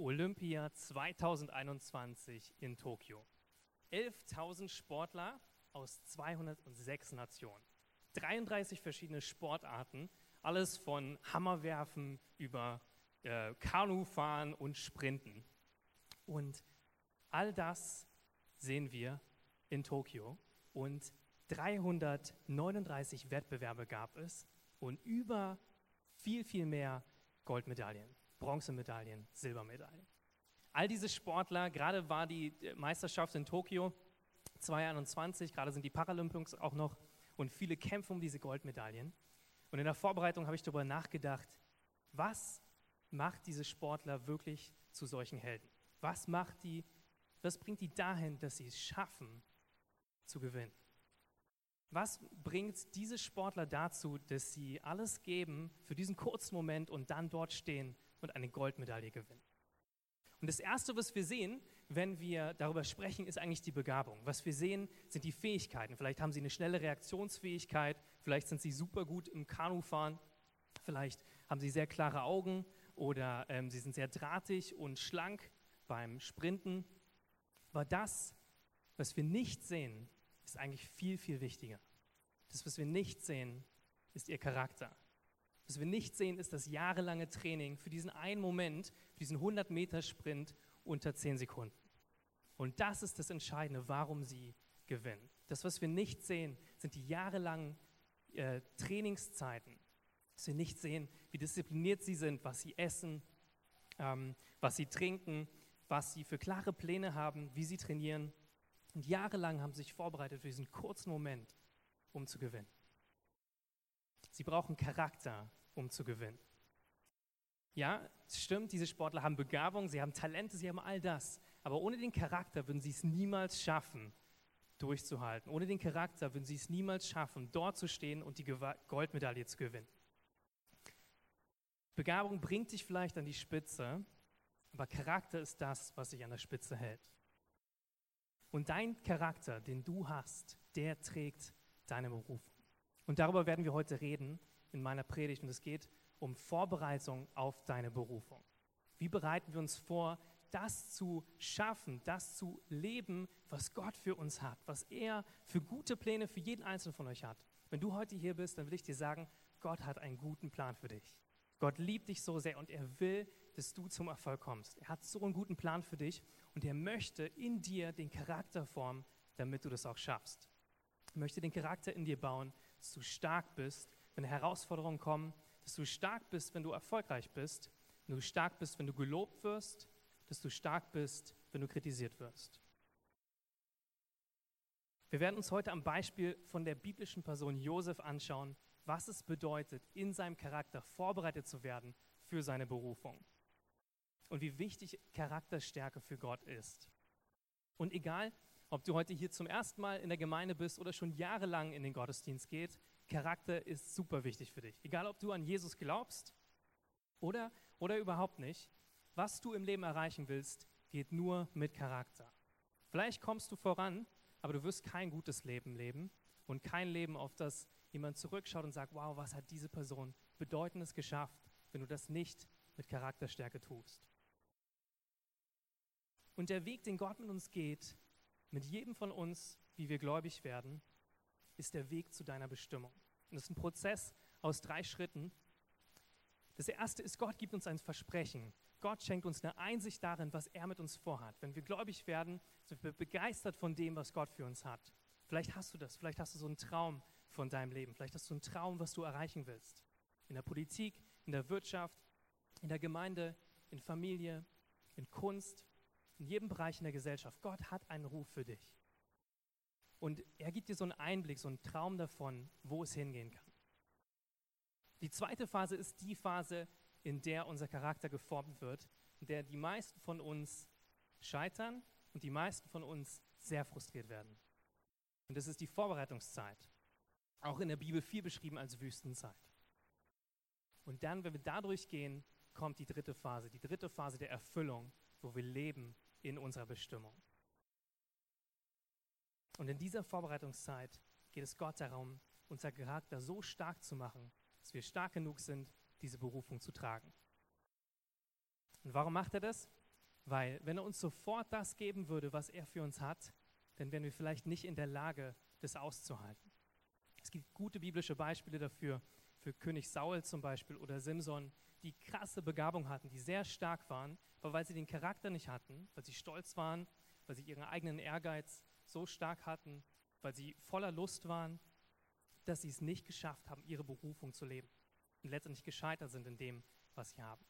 Olympia 2021 in Tokio. 11.000 Sportler aus 206 Nationen. 33 verschiedene Sportarten, alles von Hammerwerfen über äh, Kanufahren und Sprinten. Und all das sehen wir in Tokio und 339 Wettbewerbe gab es und über viel, viel mehr Goldmedaillen, Bronzemedaillen, Silbermedaillen. All diese Sportler, gerade war die Meisterschaft in Tokio 2021, gerade sind die Paralympics auch noch und viele kämpfen um diese Goldmedaillen. Und in der Vorbereitung habe ich darüber nachgedacht, was macht diese Sportler wirklich zu solchen Helden? Was macht die, was bringt die dahin, dass sie es schaffen, zu gewinnen? Was bringt diese Sportler dazu, dass sie alles geben für diesen kurzen Moment und dann dort stehen und eine Goldmedaille gewinnen? Und das Erste, was wir sehen, wenn wir darüber sprechen, ist eigentlich die Begabung. Was wir sehen, sind die Fähigkeiten. Vielleicht haben sie eine schnelle Reaktionsfähigkeit, vielleicht sind sie super gut im Kanufahren, vielleicht haben sie sehr klare Augen oder ähm, sie sind sehr drahtig und schlank beim Sprinten. Aber das, was wir nicht sehen, ist eigentlich viel, viel wichtiger. Das, was wir nicht sehen, ist ihr Charakter. Was wir nicht sehen, ist das jahrelange Training für diesen einen Moment, für diesen 100-Meter-Sprint unter 10 Sekunden. Und das ist das Entscheidende, warum sie gewinnen. Das, was wir nicht sehen, sind die jahrelangen äh, Trainingszeiten. Dass wir nicht sehen, wie diszipliniert sie sind, was sie essen, ähm, was sie trinken, was sie für klare Pläne haben, wie sie trainieren. Und jahrelang haben sie sich vorbereitet für diesen kurzen Moment, um zu gewinnen. Sie brauchen Charakter, um zu gewinnen. Ja, es stimmt, diese Sportler haben Begabung, sie haben Talente, sie haben all das. Aber ohne den Charakter würden sie es niemals schaffen, durchzuhalten. Ohne den Charakter würden sie es niemals schaffen, dort zu stehen und die Goldmedaille zu gewinnen. Begabung bringt dich vielleicht an die Spitze, aber Charakter ist das, was dich an der Spitze hält. Und dein Charakter, den du hast, der trägt deine Berufung. Und darüber werden wir heute reden in meiner Predigt. Und es geht um Vorbereitung auf deine Berufung. Wie bereiten wir uns vor, das zu schaffen, das zu leben, was Gott für uns hat, was er für gute Pläne für jeden Einzelnen von euch hat. Wenn du heute hier bist, dann will ich dir sagen, Gott hat einen guten Plan für dich. Gott liebt dich so sehr und er will, dass du zum Erfolg kommst. Er hat so einen guten Plan für dich und er möchte in dir den Charakter formen, damit du das auch schaffst. Er möchte den Charakter in dir bauen, dass du stark bist, wenn Herausforderungen kommen, dass du stark bist, wenn du erfolgreich bist, wenn du stark bist, wenn du gelobt wirst, dass du stark bist, wenn du kritisiert wirst. Wir werden uns heute am Beispiel von der biblischen Person Josef anschauen, was es bedeutet, in seinem Charakter vorbereitet zu werden für seine Berufung. Und wie wichtig Charakterstärke für Gott ist. Und egal, ob du heute hier zum ersten Mal in der Gemeinde bist oder schon jahrelang in den Gottesdienst geht, Charakter ist super wichtig für dich. Egal, ob du an Jesus glaubst oder, oder überhaupt nicht, was du im Leben erreichen willst, geht nur mit Charakter. Vielleicht kommst du voran, aber du wirst kein gutes Leben leben und kein Leben, auf das jemand zurückschaut und sagt, wow, was hat diese Person Bedeutendes geschafft, wenn du das nicht mit Charakterstärke tust. Und der Weg, den Gott mit uns geht, mit jedem von uns, wie wir gläubig werden, ist der Weg zu deiner Bestimmung. Und das ist ein Prozess aus drei Schritten. Das erste ist, Gott gibt uns ein Versprechen. Gott schenkt uns eine Einsicht darin, was er mit uns vorhat. Wenn wir gläubig werden, sind wir begeistert von dem, was Gott für uns hat. Vielleicht hast du das, vielleicht hast du so einen Traum von deinem Leben, vielleicht hast du einen Traum, was du erreichen willst. In der Politik, in der Wirtschaft, in der Gemeinde, in Familie, in Kunst, in jedem Bereich in der Gesellschaft. Gott hat einen Ruf für dich. Und er gibt dir so einen Einblick, so einen Traum davon, wo es hingehen kann. Die zweite Phase ist die Phase, in der unser Charakter geformt wird, in der die meisten von uns scheitern und die meisten von uns sehr frustriert werden. Und das ist die Vorbereitungszeit. Auch in der Bibel viel beschrieben als Wüstenzeit. Und dann, wenn wir dadurch gehen, kommt die dritte Phase, die dritte Phase der Erfüllung, wo wir leben in unserer Bestimmung. Und in dieser Vorbereitungszeit geht es Gott darum, unser Charakter so stark zu machen, dass wir stark genug sind, diese Berufung zu tragen. Und warum macht er das? Weil wenn er uns sofort das geben würde, was er für uns hat, dann wären wir vielleicht nicht in der Lage, das auszuhalten. Es gibt gute biblische Beispiele dafür, für König Saul zum Beispiel oder Simson, die krasse Begabung hatten, die sehr stark waren, aber weil sie den Charakter nicht hatten, weil sie stolz waren, weil sie ihren eigenen Ehrgeiz so stark hatten, weil sie voller Lust waren, dass sie es nicht geschafft haben, ihre Berufung zu leben und letztendlich gescheitert sind in dem, was sie haben.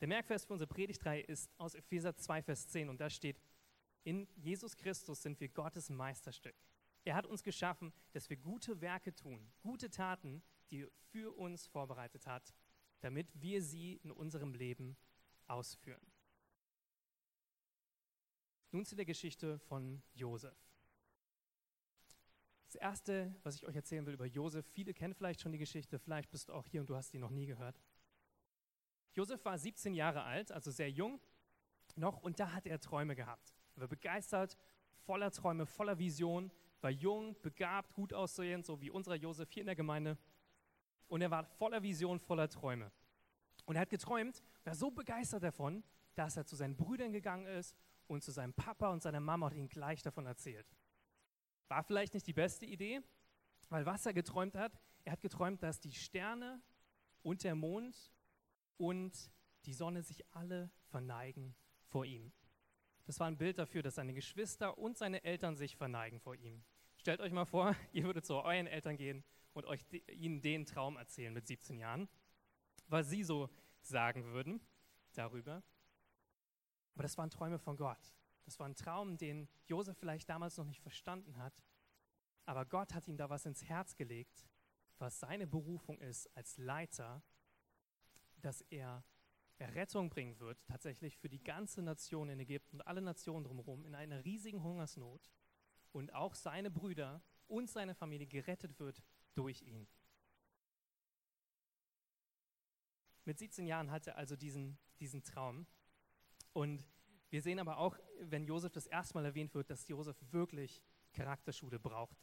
Der Merkvers für unsere Predigtreihe ist aus Epheser 2, Vers 10 und da steht, in Jesus Christus sind wir Gottes Meisterstück. Er hat uns geschaffen, dass wir gute Werke tun, gute Taten, die er für uns vorbereitet hat, damit wir sie in unserem Leben ausführen. Nun zu der Geschichte von Josef. Das erste, was ich euch erzählen will über Josef, viele kennen vielleicht schon die Geschichte, vielleicht bist du auch hier und du hast die noch nie gehört. Josef war 17 Jahre alt, also sehr jung noch, und da hat er Träume gehabt. Er war begeistert, voller Träume, voller Vision, war jung, begabt, gut aussehend, so wie unser Josef hier in der Gemeinde. Und er war voller Vision, voller Träume. Und er hat geträumt, war so begeistert davon, dass er zu seinen Brüdern gegangen ist und zu seinem Papa und seiner Mama und ihnen gleich davon erzählt. War vielleicht nicht die beste Idee, weil was er geträumt hat, er hat geträumt, dass die Sterne und der Mond und die Sonne sich alle verneigen vor ihm. Das war ein Bild dafür, dass seine Geschwister und seine Eltern sich verneigen vor ihm. Stellt euch mal vor, ihr würdet zu euren Eltern gehen und euch ihnen den Traum erzählen mit 17 Jahren, was sie so sagen würden darüber. Aber das waren Träume von Gott. Das war ein Traum, den Josef vielleicht damals noch nicht verstanden hat. Aber Gott hat ihm da was ins Herz gelegt, was seine Berufung ist als Leiter, dass er Errettung bringen wird, tatsächlich für die ganze Nation in Ägypten und alle Nationen drumherum in einer riesigen Hungersnot und auch seine Brüder und seine Familie gerettet wird durch ihn. Mit 17 Jahren hatte er also diesen, diesen Traum. Und wir sehen aber auch, wenn Josef das erste Mal erwähnt wird, dass Josef wirklich Charakterschule braucht.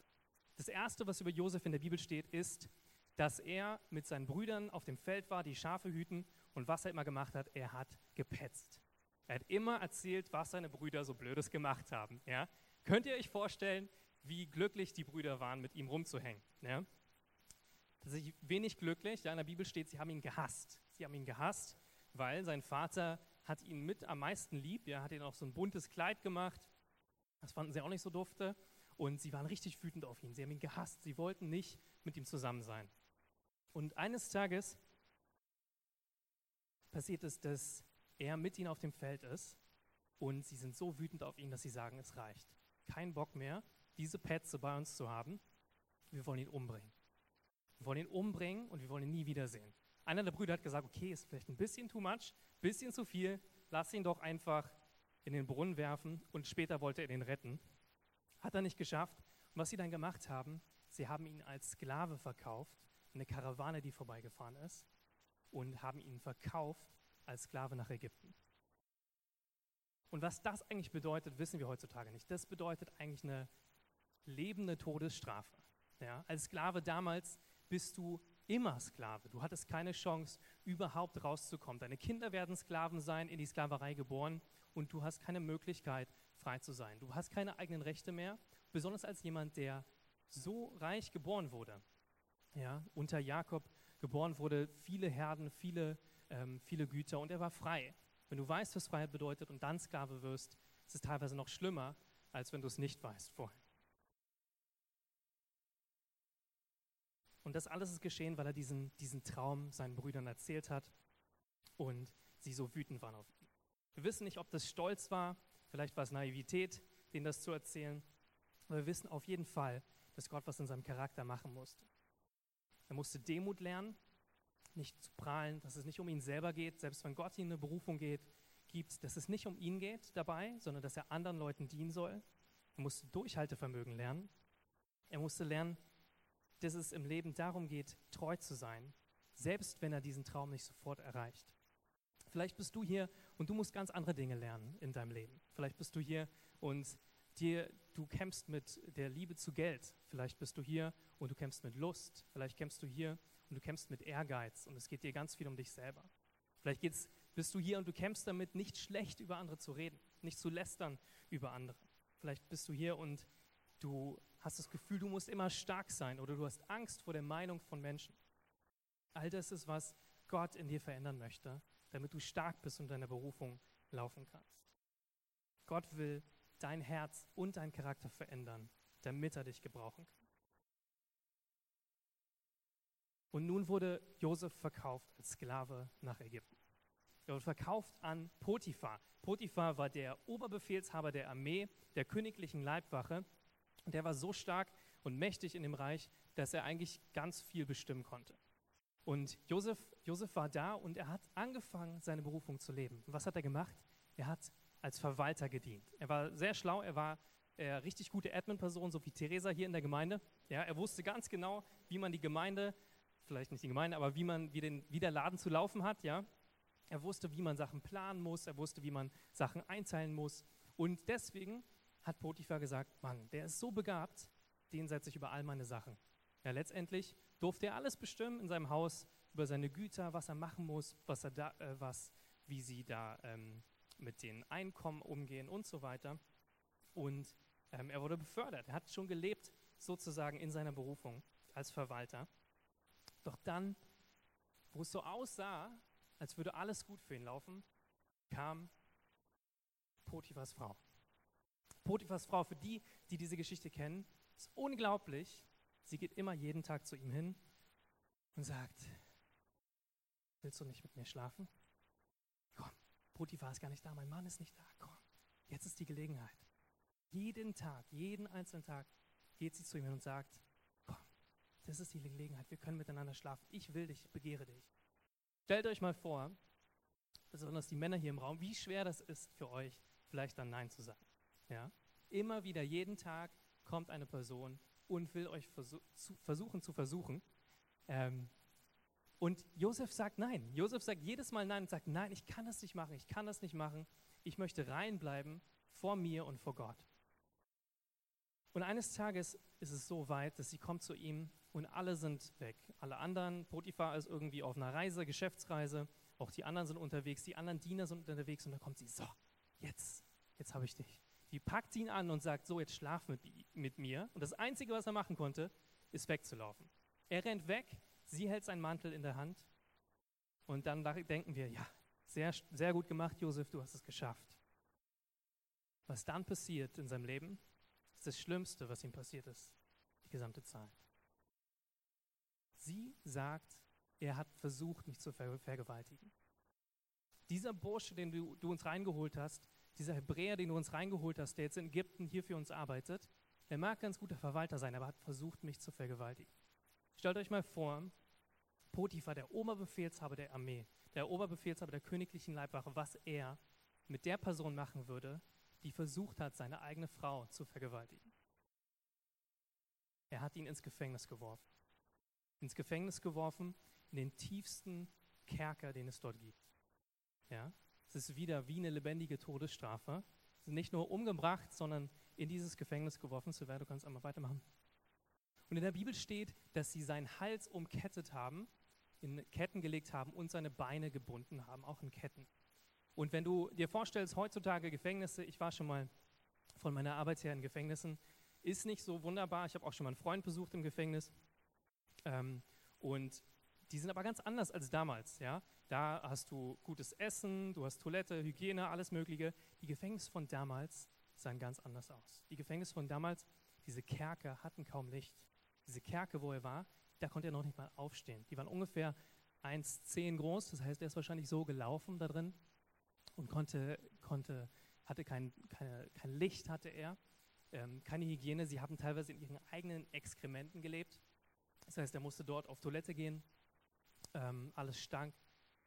Das erste, was über Josef in der Bibel steht, ist, dass er mit seinen Brüdern auf dem Feld war, die Schafe hüten. Und was er immer gemacht hat, er hat gepetzt. Er hat immer erzählt, was seine Brüder so Blödes gemacht haben. Ja? Könnt ihr euch vorstellen, wie glücklich die Brüder waren, mit ihm rumzuhängen? Ja? Tatsächlich wenig glücklich. Ja, in der Bibel steht, sie haben ihn gehasst. Sie haben ihn gehasst, weil sein Vater hat ihn mit am meisten lieb. Er hat ihnen auch so ein buntes Kleid gemacht. Das fanden sie auch nicht so dufte. Und sie waren richtig wütend auf ihn. Sie haben ihn gehasst. Sie wollten nicht mit ihm zusammen sein. Und eines Tages passiert es, dass er mit ihnen auf dem Feld ist und sie sind so wütend auf ihn, dass sie sagen, es reicht keinen Bock mehr, diese Petze bei uns zu haben. Wir wollen ihn umbringen. Wir wollen ihn umbringen und wir wollen ihn nie wiedersehen. Einer der Brüder hat gesagt, okay, ist vielleicht ein bisschen too much, bisschen zu viel, lass ihn doch einfach in den Brunnen werfen und später wollte er ihn retten. Hat er nicht geschafft. Und was sie dann gemacht haben, sie haben ihn als Sklave verkauft, eine Karawane, die vorbeigefahren ist, und haben ihn verkauft als Sklave nach Ägypten. Und was das eigentlich bedeutet, wissen wir heutzutage nicht. Das bedeutet eigentlich eine lebende Todesstrafe. Ja? Als Sklave damals bist du immer Sklave. Du hattest keine Chance, überhaupt rauszukommen. Deine Kinder werden Sklaven sein, in die Sklaverei geboren und du hast keine Möglichkeit, frei zu sein. Du hast keine eigenen Rechte mehr, besonders als jemand, der so reich geboren wurde. Ja, unter Jakob geboren wurde, viele Herden, viele, ähm, viele Güter und er war frei. Wenn du weißt, was Freiheit bedeutet und dann Sklave wirst, ist es teilweise noch schlimmer, als wenn du es nicht weißt vorher. Und das alles ist geschehen, weil er diesen, diesen Traum seinen Brüdern erzählt hat und sie so wütend waren auf ihn. Wir wissen nicht, ob das Stolz war, vielleicht war es Naivität, denen das zu erzählen, aber wir wissen auf jeden Fall, dass Gott was in seinem Charakter machen musste. Er musste Demut lernen nicht zu prahlen, dass es nicht um ihn selber geht, selbst wenn Gott ihm eine Berufung geht, gibt, dass es nicht um ihn geht dabei, sondern dass er anderen Leuten dienen soll. Er musste Durchhaltevermögen lernen. Er musste lernen, dass es im Leben darum geht, treu zu sein, selbst wenn er diesen Traum nicht sofort erreicht. Vielleicht bist du hier und du musst ganz andere Dinge lernen in deinem Leben. Vielleicht bist du hier und dir, du kämpfst mit der Liebe zu Geld. Vielleicht bist du hier und du kämpfst mit Lust. Vielleicht kämpfst du hier und du kämpfst mit Ehrgeiz und es geht dir ganz viel um dich selber. Vielleicht geht es bist du hier und du kämpfst damit, nicht schlecht über andere zu reden, nicht zu lästern über andere. Vielleicht bist du hier und du hast das Gefühl, du musst immer stark sein oder du hast Angst vor der Meinung von Menschen. All das ist, was Gott in dir verändern möchte, damit du stark bist und deiner Berufung laufen kannst. Gott will dein Herz und deinen Charakter verändern, damit er dich gebrauchen kann. Und nun wurde Josef verkauft als Sklave nach Ägypten. Er wurde verkauft an Potiphar. Potiphar war der Oberbefehlshaber der Armee, der königlichen Leibwache. Der war so stark und mächtig in dem Reich, dass er eigentlich ganz viel bestimmen konnte. Und Josef, Josef war da und er hat angefangen, seine Berufung zu leben. Und was hat er gemacht? Er hat als Verwalter gedient. Er war sehr schlau, er war äh, richtig gute Admin-Person, so wie Theresa hier in der Gemeinde. Ja, er wusste ganz genau, wie man die Gemeinde vielleicht nicht die Gemeinde, aber wie man, wie, den, wie der Laden zu laufen hat, ja. Er wusste, wie man Sachen planen muss, er wusste, wie man Sachen einteilen muss. Und deswegen hat Potiphar gesagt, Mann, der ist so begabt, den setze ich über all meine Sachen. Ja, letztendlich durfte er alles bestimmen in seinem Haus über seine Güter, was er machen muss, was er da, äh, was, wie sie da ähm, mit den Einkommen umgehen und so weiter. Und ähm, er wurde befördert. Er hat schon gelebt sozusagen in seiner Berufung als Verwalter. Doch dann, wo es so aussah, als würde alles gut für ihn laufen, kam Potiphas Frau. Potiphas Frau, für die, die diese Geschichte kennen, ist unglaublich. Sie geht immer jeden Tag zu ihm hin und sagt, willst du nicht mit mir schlafen? Komm, Potiphar ist gar nicht da, mein Mann ist nicht da, komm, jetzt ist die Gelegenheit. Jeden Tag, jeden einzelnen Tag geht sie zu ihm hin und sagt, das ist die Gelegenheit. Wir können miteinander schlafen. Ich will dich, ich begehre dich. Stellt euch mal vor, besonders die Männer hier im Raum, wie schwer das ist für euch, vielleicht dann Nein zu sagen. Ja? Immer wieder, jeden Tag kommt eine Person und will euch versuch, zu, versuchen zu versuchen. Ähm, und Josef sagt Nein. Josef sagt jedes Mal Nein und sagt, nein, ich kann das nicht machen, ich kann das nicht machen. Ich möchte rein bleiben vor mir und vor Gott. Und eines Tages ist es so weit, dass sie kommt zu ihm und alle sind weg. Alle anderen, Potiphar ist irgendwie auf einer Reise, Geschäftsreise, auch die anderen sind unterwegs, die anderen Diener sind unterwegs und dann kommt sie, so, jetzt, jetzt habe ich dich. Die packt ihn an und sagt, so, jetzt schlaf mit, mit mir. Und das Einzige, was er machen konnte, ist wegzulaufen. Er rennt weg, sie hält seinen Mantel in der Hand und dann denken wir, ja, sehr, sehr gut gemacht, Josef, du hast es geschafft. Was dann passiert in seinem Leben, ist das Schlimmste, was ihm passiert ist, die gesamte Zeit. Sie sagt, er hat versucht, mich zu ver vergewaltigen. Dieser Bursche, den du, du uns reingeholt hast, dieser Hebräer, den du uns reingeholt hast, der jetzt in Ägypten hier für uns arbeitet, der mag ganz guter Verwalter sein, aber hat versucht, mich zu vergewaltigen. Stellt euch mal vor, Potiphar, der Oberbefehlshaber der Armee, der Oberbefehlshaber der königlichen Leibwache, was er mit der Person machen würde, die versucht hat, seine eigene Frau zu vergewaltigen. Er hat ihn ins Gefängnis geworfen ins Gefängnis geworfen, in den tiefsten Kerker, den es dort gibt. Ja? Es ist wieder wie eine lebendige Todesstrafe. Sie sind nicht nur umgebracht, sondern in dieses Gefängnis geworfen. Silver, du kannst einmal weitermachen. Und in der Bibel steht, dass sie seinen Hals umkettet haben, in Ketten gelegt haben und seine Beine gebunden haben, auch in Ketten. Und wenn du dir vorstellst, heutzutage Gefängnisse, ich war schon mal von meiner Arbeit her in Gefängnissen, ist nicht so wunderbar. Ich habe auch schon mal einen Freund besucht im Gefängnis. Ähm, und die sind aber ganz anders als damals. Ja? Da hast du gutes Essen, du hast Toilette, Hygiene, alles Mögliche. Die Gefängnisse von damals sahen ganz anders aus. Die Gefängnisse von damals, diese Kerker hatten kaum Licht. Diese Kerke, wo er war, da konnte er noch nicht mal aufstehen. Die waren ungefähr 1,10 groß, das heißt, er ist wahrscheinlich so gelaufen da drin und konnte, konnte hatte kein, keine, kein Licht, hatte er, ähm, keine Hygiene. Sie haben teilweise in ihren eigenen Exkrementen gelebt. Das heißt, er musste dort auf Toilette gehen, ähm, alles stank,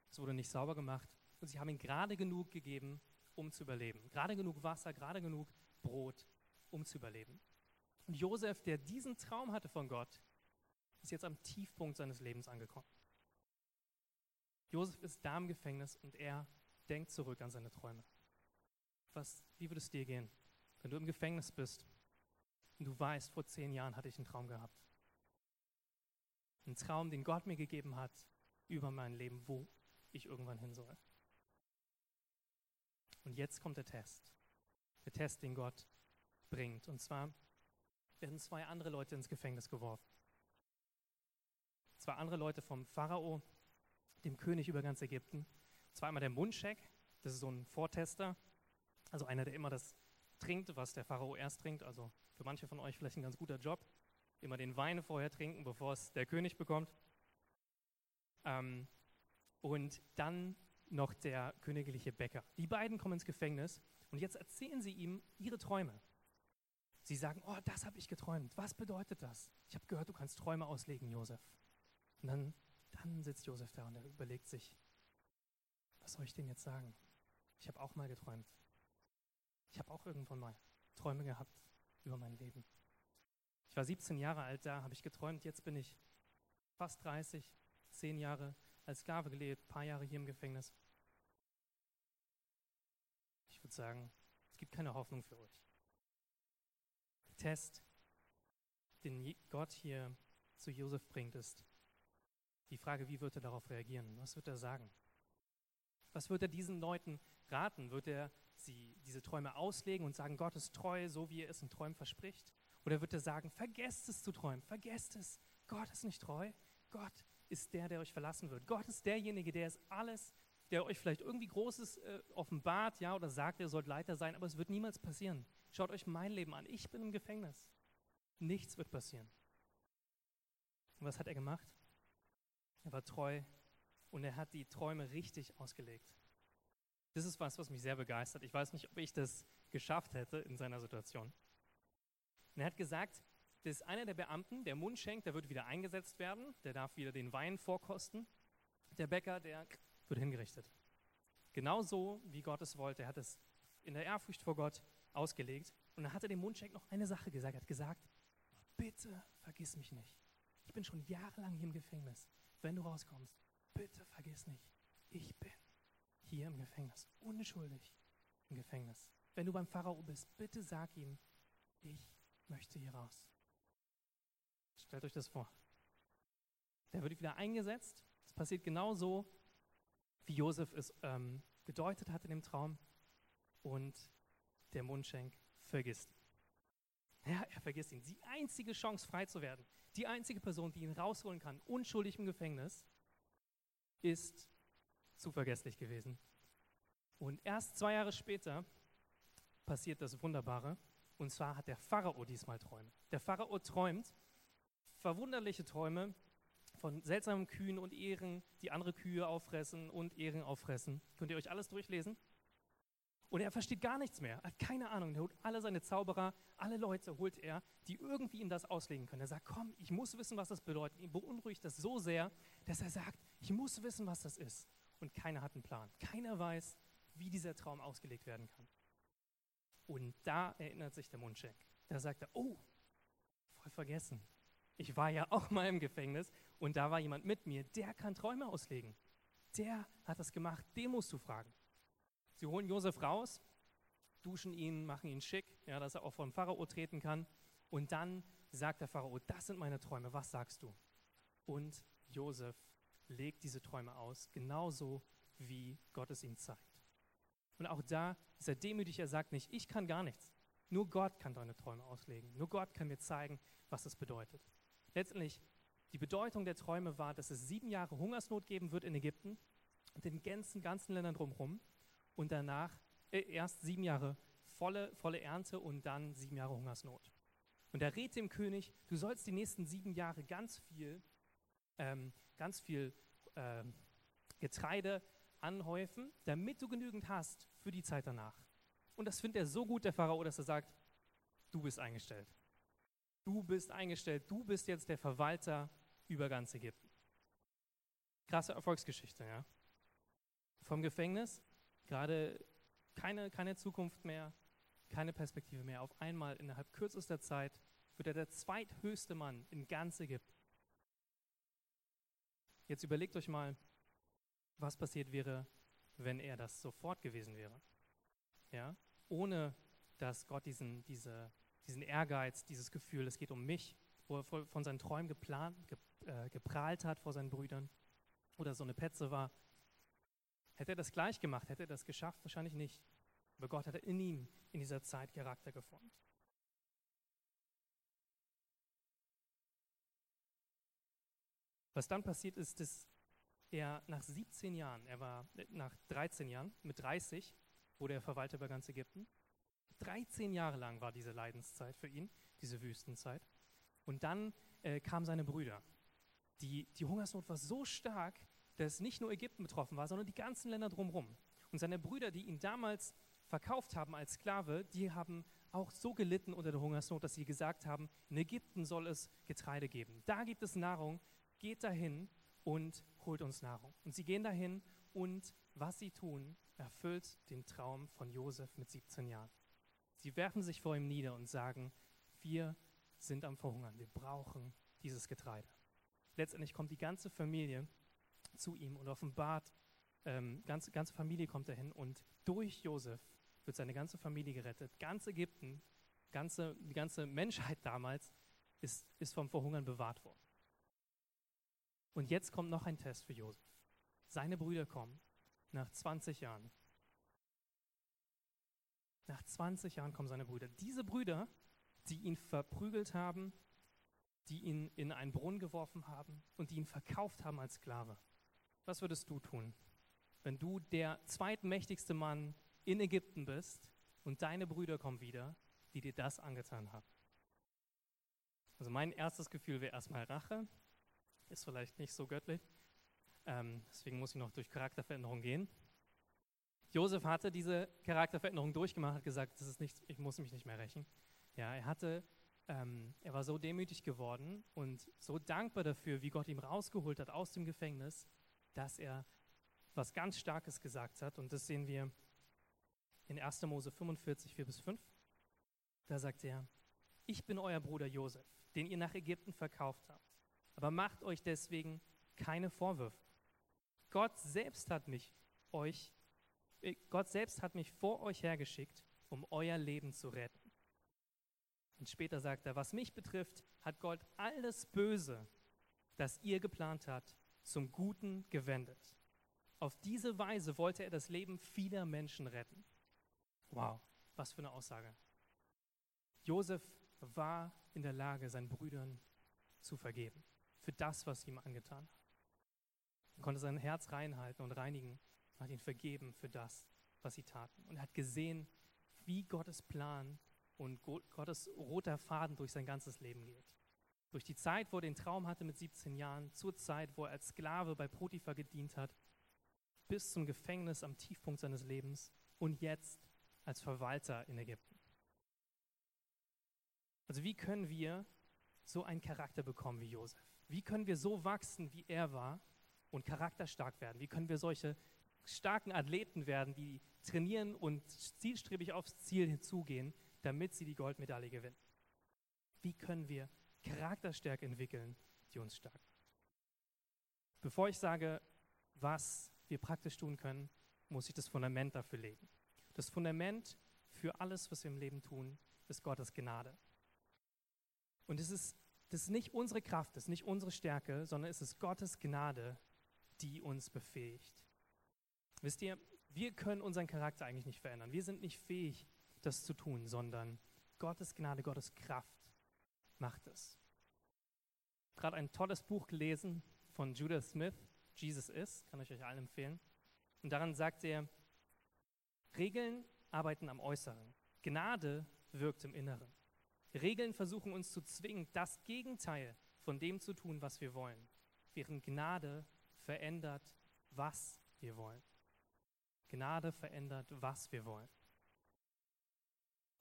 es wurde nicht sauber gemacht und sie haben ihm gerade genug gegeben, um zu überleben. Gerade genug Wasser, gerade genug Brot, um zu überleben. Und Josef, der diesen Traum hatte von Gott, ist jetzt am Tiefpunkt seines Lebens angekommen. Josef ist da im Gefängnis und er denkt zurück an seine Träume. Was, wie würde es dir gehen, wenn du im Gefängnis bist und du weißt, vor zehn Jahren hatte ich einen Traum gehabt? Ein Traum, den Gott mir gegeben hat über mein Leben, wo ich irgendwann hin soll. Und jetzt kommt der Test. Der Test, den Gott bringt. Und zwar werden zwei andere Leute ins Gefängnis geworfen. Zwei andere Leute vom Pharao, dem König über ganz Ägypten. Zweimal der Mundschenk, das ist so ein Vortester, also einer, der immer das trinkt, was der Pharao erst trinkt. Also für manche von euch vielleicht ein ganz guter Job. Immer den Wein vorher trinken, bevor es der König bekommt. Ähm, und dann noch der königliche Bäcker. Die beiden kommen ins Gefängnis und jetzt erzählen sie ihm ihre Träume. Sie sagen, oh, das habe ich geträumt. Was bedeutet das? Ich habe gehört, du kannst Träume auslegen, Josef. Und dann, dann sitzt Josef da und er überlegt sich, was soll ich denn jetzt sagen? Ich habe auch mal geträumt. Ich habe auch irgendwann mal Träume gehabt über mein Leben. Ich war 17 Jahre alt da, habe ich geträumt, jetzt bin ich fast 30, zehn Jahre als Sklave gelebt, ein paar Jahre hier im Gefängnis. Ich würde sagen, es gibt keine Hoffnung für euch. Der Test, den Gott hier zu Josef bringt, ist die Frage, wie wird er darauf reagieren? Was wird er sagen? Was wird er diesen Leuten raten? Wird er sie diese Träume auslegen und sagen, Gott ist treu, so wie er es in Träumen verspricht? Oder wird er sagen, vergesst es zu träumen, vergesst es, Gott ist nicht treu, Gott ist der, der euch verlassen wird. Gott ist derjenige, der es alles, der euch vielleicht irgendwie Großes äh, offenbart, ja, oder sagt, ihr sollt Leiter sein, aber es wird niemals passieren. Schaut euch mein Leben an. Ich bin im Gefängnis. Nichts wird passieren. Und was hat er gemacht? Er war treu und er hat die Träume richtig ausgelegt. Das ist was, was mich sehr begeistert. Ich weiß nicht, ob ich das geschafft hätte in seiner Situation. Und er hat gesagt, dass einer der Beamten, der Mundschenk, der wird wieder eingesetzt werden, der darf wieder den Wein vorkosten. Der Bäcker, der wird hingerichtet. Genauso wie Gott es wollte. Er hat es in der Ehrfurcht vor Gott ausgelegt. Und dann hat er dem Mundschenk noch eine Sache gesagt. Er hat gesagt, bitte vergiss mich nicht. Ich bin schon jahrelang hier im Gefängnis. Wenn du rauskommst, bitte vergiss nicht, ich bin hier im Gefängnis, unschuldig im Gefängnis. Wenn du beim Pharao bist, bitte sag ihm, ich möchte hier raus. Stellt euch das vor. Der wird wieder eingesetzt. Es passiert genauso, wie Josef es ähm, gedeutet hat in dem Traum. Und der Mundschenk vergisst. Ja, er vergisst ihn. Die einzige Chance, frei zu werden, die einzige Person, die ihn rausholen kann, unschuldig im Gefängnis, ist zu vergesslich gewesen. Und erst zwei Jahre später passiert das Wunderbare. Und zwar hat der Pharao diesmal Träume. Der Pharao träumt verwunderliche Träume von seltsamen Kühen und Ehren, die andere Kühe auffressen und Ehren auffressen. Könnt ihr euch alles durchlesen? Und er versteht gar nichts mehr. Hat keine Ahnung. Er holt alle seine Zauberer, alle Leute holt er, die irgendwie ihm das auslegen können. Er sagt, komm, ich muss wissen, was das bedeutet. Ihn beunruhigt das so sehr, dass er sagt, ich muss wissen, was das ist. Und keiner hat einen Plan. Keiner weiß, wie dieser Traum ausgelegt werden kann. Und da erinnert sich der Mundschenk. Da sagt er, oh, voll vergessen. Ich war ja auch mal im Gefängnis und da war jemand mit mir, der kann Träume auslegen. Der hat das gemacht, den musst du fragen. Sie holen Josef raus, duschen ihn, machen ihn schick, ja, dass er auch vor dem Pharao treten kann. Und dann sagt der Pharao, das sind meine Träume, was sagst du? Und Josef legt diese Träume aus, genauso wie Gott es ihm zeigt. Und auch da ist er demütig, er sagt nicht, ich kann gar nichts. Nur Gott kann deine Träume auslegen. Nur Gott kann mir zeigen, was das bedeutet. Letztendlich, die Bedeutung der Träume war, dass es sieben Jahre Hungersnot geben wird in Ägypten und den ganzen, ganzen Ländern drumherum und danach äh, erst sieben Jahre volle, volle Ernte und dann sieben Jahre Hungersnot. Und er rät dem König, du sollst die nächsten sieben Jahre ganz viel, ähm, ganz viel ähm, Getreide anhäufen, damit du genügend hast für die Zeit danach. Und das findet er so gut, der Pharao, dass er sagt, du bist eingestellt. Du bist eingestellt, du bist jetzt der Verwalter über ganz Ägypten. Krasse Erfolgsgeschichte, ja. Vom Gefängnis gerade keine, keine Zukunft mehr, keine Perspektive mehr. Auf einmal innerhalb kürzester Zeit wird er der zweithöchste Mann in ganz Ägypten. Jetzt überlegt euch mal, was passiert wäre, wenn er das sofort gewesen wäre. Ja? Ohne dass Gott diesen, diese, diesen Ehrgeiz, dieses Gefühl, es geht um mich, wo er von seinen Träumen geplant, ge, äh, geprahlt hat vor seinen Brüdern oder so eine Petze war, Hätte er das gleich gemacht, hätte er das geschafft? Wahrscheinlich nicht. Aber Gott hatte in ihm in dieser Zeit Charakter geformt. Was dann passiert ist, dass er nach 17 Jahren, er war äh, nach 13 Jahren, mit 30 wurde er Verwalter über ganz Ägypten. 13 Jahre lang war diese Leidenszeit für ihn, diese Wüstenzeit. Und dann äh, kamen seine Brüder. Die, die Hungersnot war so stark, dass nicht nur Ägypten betroffen war, sondern die ganzen Länder drumherum. Und seine Brüder, die ihn damals verkauft haben als Sklave, die haben auch so gelitten unter der Hungersnot, dass sie gesagt haben, in Ägypten soll es Getreide geben. Da gibt es Nahrung, geht dahin und holt uns Nahrung. Und sie gehen dahin und was sie tun, erfüllt den Traum von Josef mit 17 Jahren. Sie werfen sich vor ihm nieder und sagen, wir sind am Verhungern, wir brauchen dieses Getreide. Letztendlich kommt die ganze Familie zu ihm und offenbart, ähm, ganze, ganze Familie kommt dahin und durch Josef wird seine ganze Familie gerettet. Ganz Ägypten, ganze, die ganze Menschheit damals ist, ist vom Verhungern bewahrt worden. Und jetzt kommt noch ein Test für Josef. Seine Brüder kommen nach 20 Jahren. Nach 20 Jahren kommen seine Brüder. Diese Brüder, die ihn verprügelt haben, die ihn in einen Brunnen geworfen haben und die ihn verkauft haben als Sklave. Was würdest du tun, wenn du der zweitmächtigste Mann in Ägypten bist und deine Brüder kommen wieder, die dir das angetan haben? Also mein erstes Gefühl wäre erstmal Rache. Ist vielleicht nicht so göttlich. Ähm, deswegen muss ich noch durch Charakterveränderung gehen. Josef hatte diese Charakterveränderung durchgemacht, hat gesagt, das ist nichts, ich muss mich nicht mehr rächen. Ja, er hatte, ähm, er war so demütig geworden und so dankbar dafür, wie Gott ihn rausgeholt hat aus dem Gefängnis, dass er was ganz Starkes gesagt hat. Und das sehen wir in 1. Mose 45, 4 bis 5. Da sagt er, ich bin euer Bruder Josef, den ihr nach Ägypten verkauft habt. Aber macht euch deswegen keine Vorwürfe. Gott selbst hat mich euch, Gott selbst hat mich vor euch hergeschickt, um euer Leben zu retten. Und später sagt er, was mich betrifft, hat Gott alles Böse, das ihr geplant habt, zum Guten gewendet. Auf diese Weise wollte er das Leben vieler Menschen retten. Wow, was für eine Aussage. Josef war in der Lage, seinen Brüdern zu vergeben für das, was sie ihm angetan hat. Er konnte sein Herz reinhalten und reinigen und hat ihn vergeben für das, was sie taten. Und er hat gesehen, wie Gottes Plan und Gottes roter Faden durch sein ganzes Leben geht. Durch die Zeit, wo er den Traum hatte mit 17 Jahren, zur Zeit, wo er als Sklave bei Potiphar gedient hat, bis zum Gefängnis am Tiefpunkt seines Lebens und jetzt als Verwalter in Ägypten. Also wie können wir so einen Charakter bekommen wie Josef? Wie können wir so wachsen, wie er war und charakterstark werden? Wie können wir solche starken Athleten werden, die trainieren und zielstrebig aufs Ziel hinzugehen, damit sie die Goldmedaille gewinnen? Wie können wir Charakterstärke entwickeln, die uns stark macht? Bevor ich sage, was wir praktisch tun können, muss ich das Fundament dafür legen. Das Fundament für alles, was wir im Leben tun, ist Gottes Gnade. Und es ist das ist nicht unsere Kraft, das ist nicht unsere Stärke, sondern es ist Gottes Gnade, die uns befähigt. Wisst ihr, wir können unseren Charakter eigentlich nicht verändern. Wir sind nicht fähig, das zu tun, sondern Gottes Gnade, Gottes Kraft macht es. Gerade ein tolles Buch gelesen von Judith Smith, Jesus ist, kann ich euch allen empfehlen. Und daran sagt er, Regeln arbeiten am Äußeren, Gnade wirkt im Inneren. Regeln versuchen uns zu zwingen, das Gegenteil von dem zu tun, was wir wollen, während Gnade verändert, was wir wollen. Gnade verändert, was wir wollen.